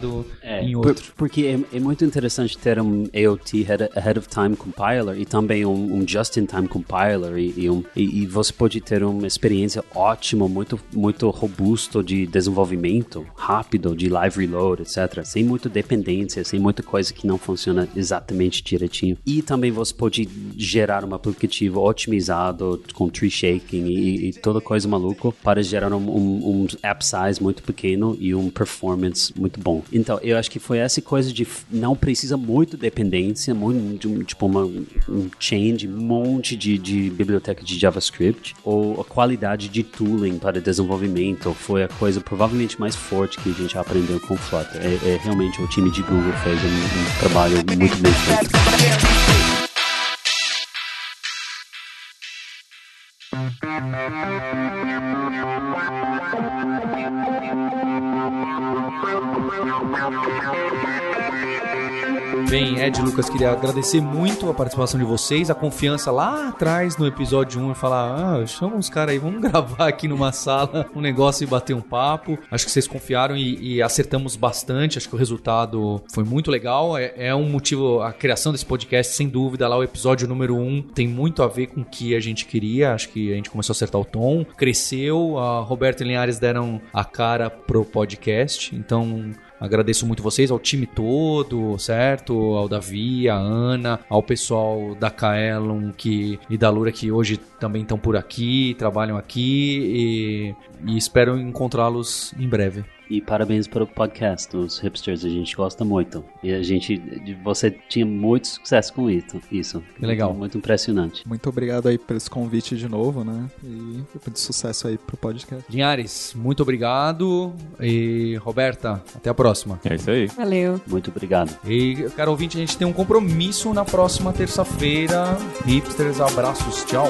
S1: em
S2: por-
S1: outro.
S2: porque é, é muito interessante ter um AOT head- Ahead of Time Compiler e também um, um Just-in-Time Compiler e, e um- e- e você pode ter uma experiência ótima, muito, muito robusto de desenvolvimento, rápido, de live reload, etc. Sem muita dependência, sem muita coisa que não funciona exatamente direitinho. E também você pode gerar um aplicativo otimizado com tree shaking e, e toda coisa maluca para gerar um, um- um app size muito pequeno e um performance muito bom. Então, eu acho que foi essa coisa de não precisa muito dependência, muito, de tipo uma, um change, um monte de, de biblioteca de JavaScript ou a qualidade de tooling para desenvolvimento foi a coisa provavelmente mais forte que a gente aprendeu com Flutter. É, é realmente o time de Google fez um, um trabalho muito bem feito.
S1: Bem, Ed Lucas, queria agradecer muito a participação de vocês, a confiança lá atrás no episódio 1 e falar: ah, chama uns caras aí, vamos gravar aqui numa sala um negócio e bater um papo. Acho que vocês confiaram e, e acertamos bastante. Acho que o resultado foi muito legal. É, é, um motivo, a criação desse podcast, sem dúvida, lá o episódio número 1 tem muito a ver com o que a gente queria. Acho que a gente começou a acertar o tom, cresceu. A Roberto e Linhares deram a cara pro podcast. Então, Agradeço muito vocês, ao time todo, certo? Ao Davi, a Ana, ao pessoal da Kaelon que, e da Lura que hoje também estão por aqui, trabalham aqui e, espero encontrá-los em breve.
S2: E parabéns pelo podcast, os hipsters, a gente gosta muito. E a gente, você tinha muito sucesso com isso. isso.
S1: Legal.
S2: Muito, muito impressionante.
S3: Muito obrigado aí por esse convite de novo, né? E muito sucesso aí pro podcast.
S1: Linhares, muito obrigado. E Roberta, até a próxima.
S5: É isso aí.
S4: Valeu.
S2: Muito obrigado.
S1: E, caro ouvinte, a gente tem um compromisso na próxima terça-feira. Hipsters, abraços, tchau.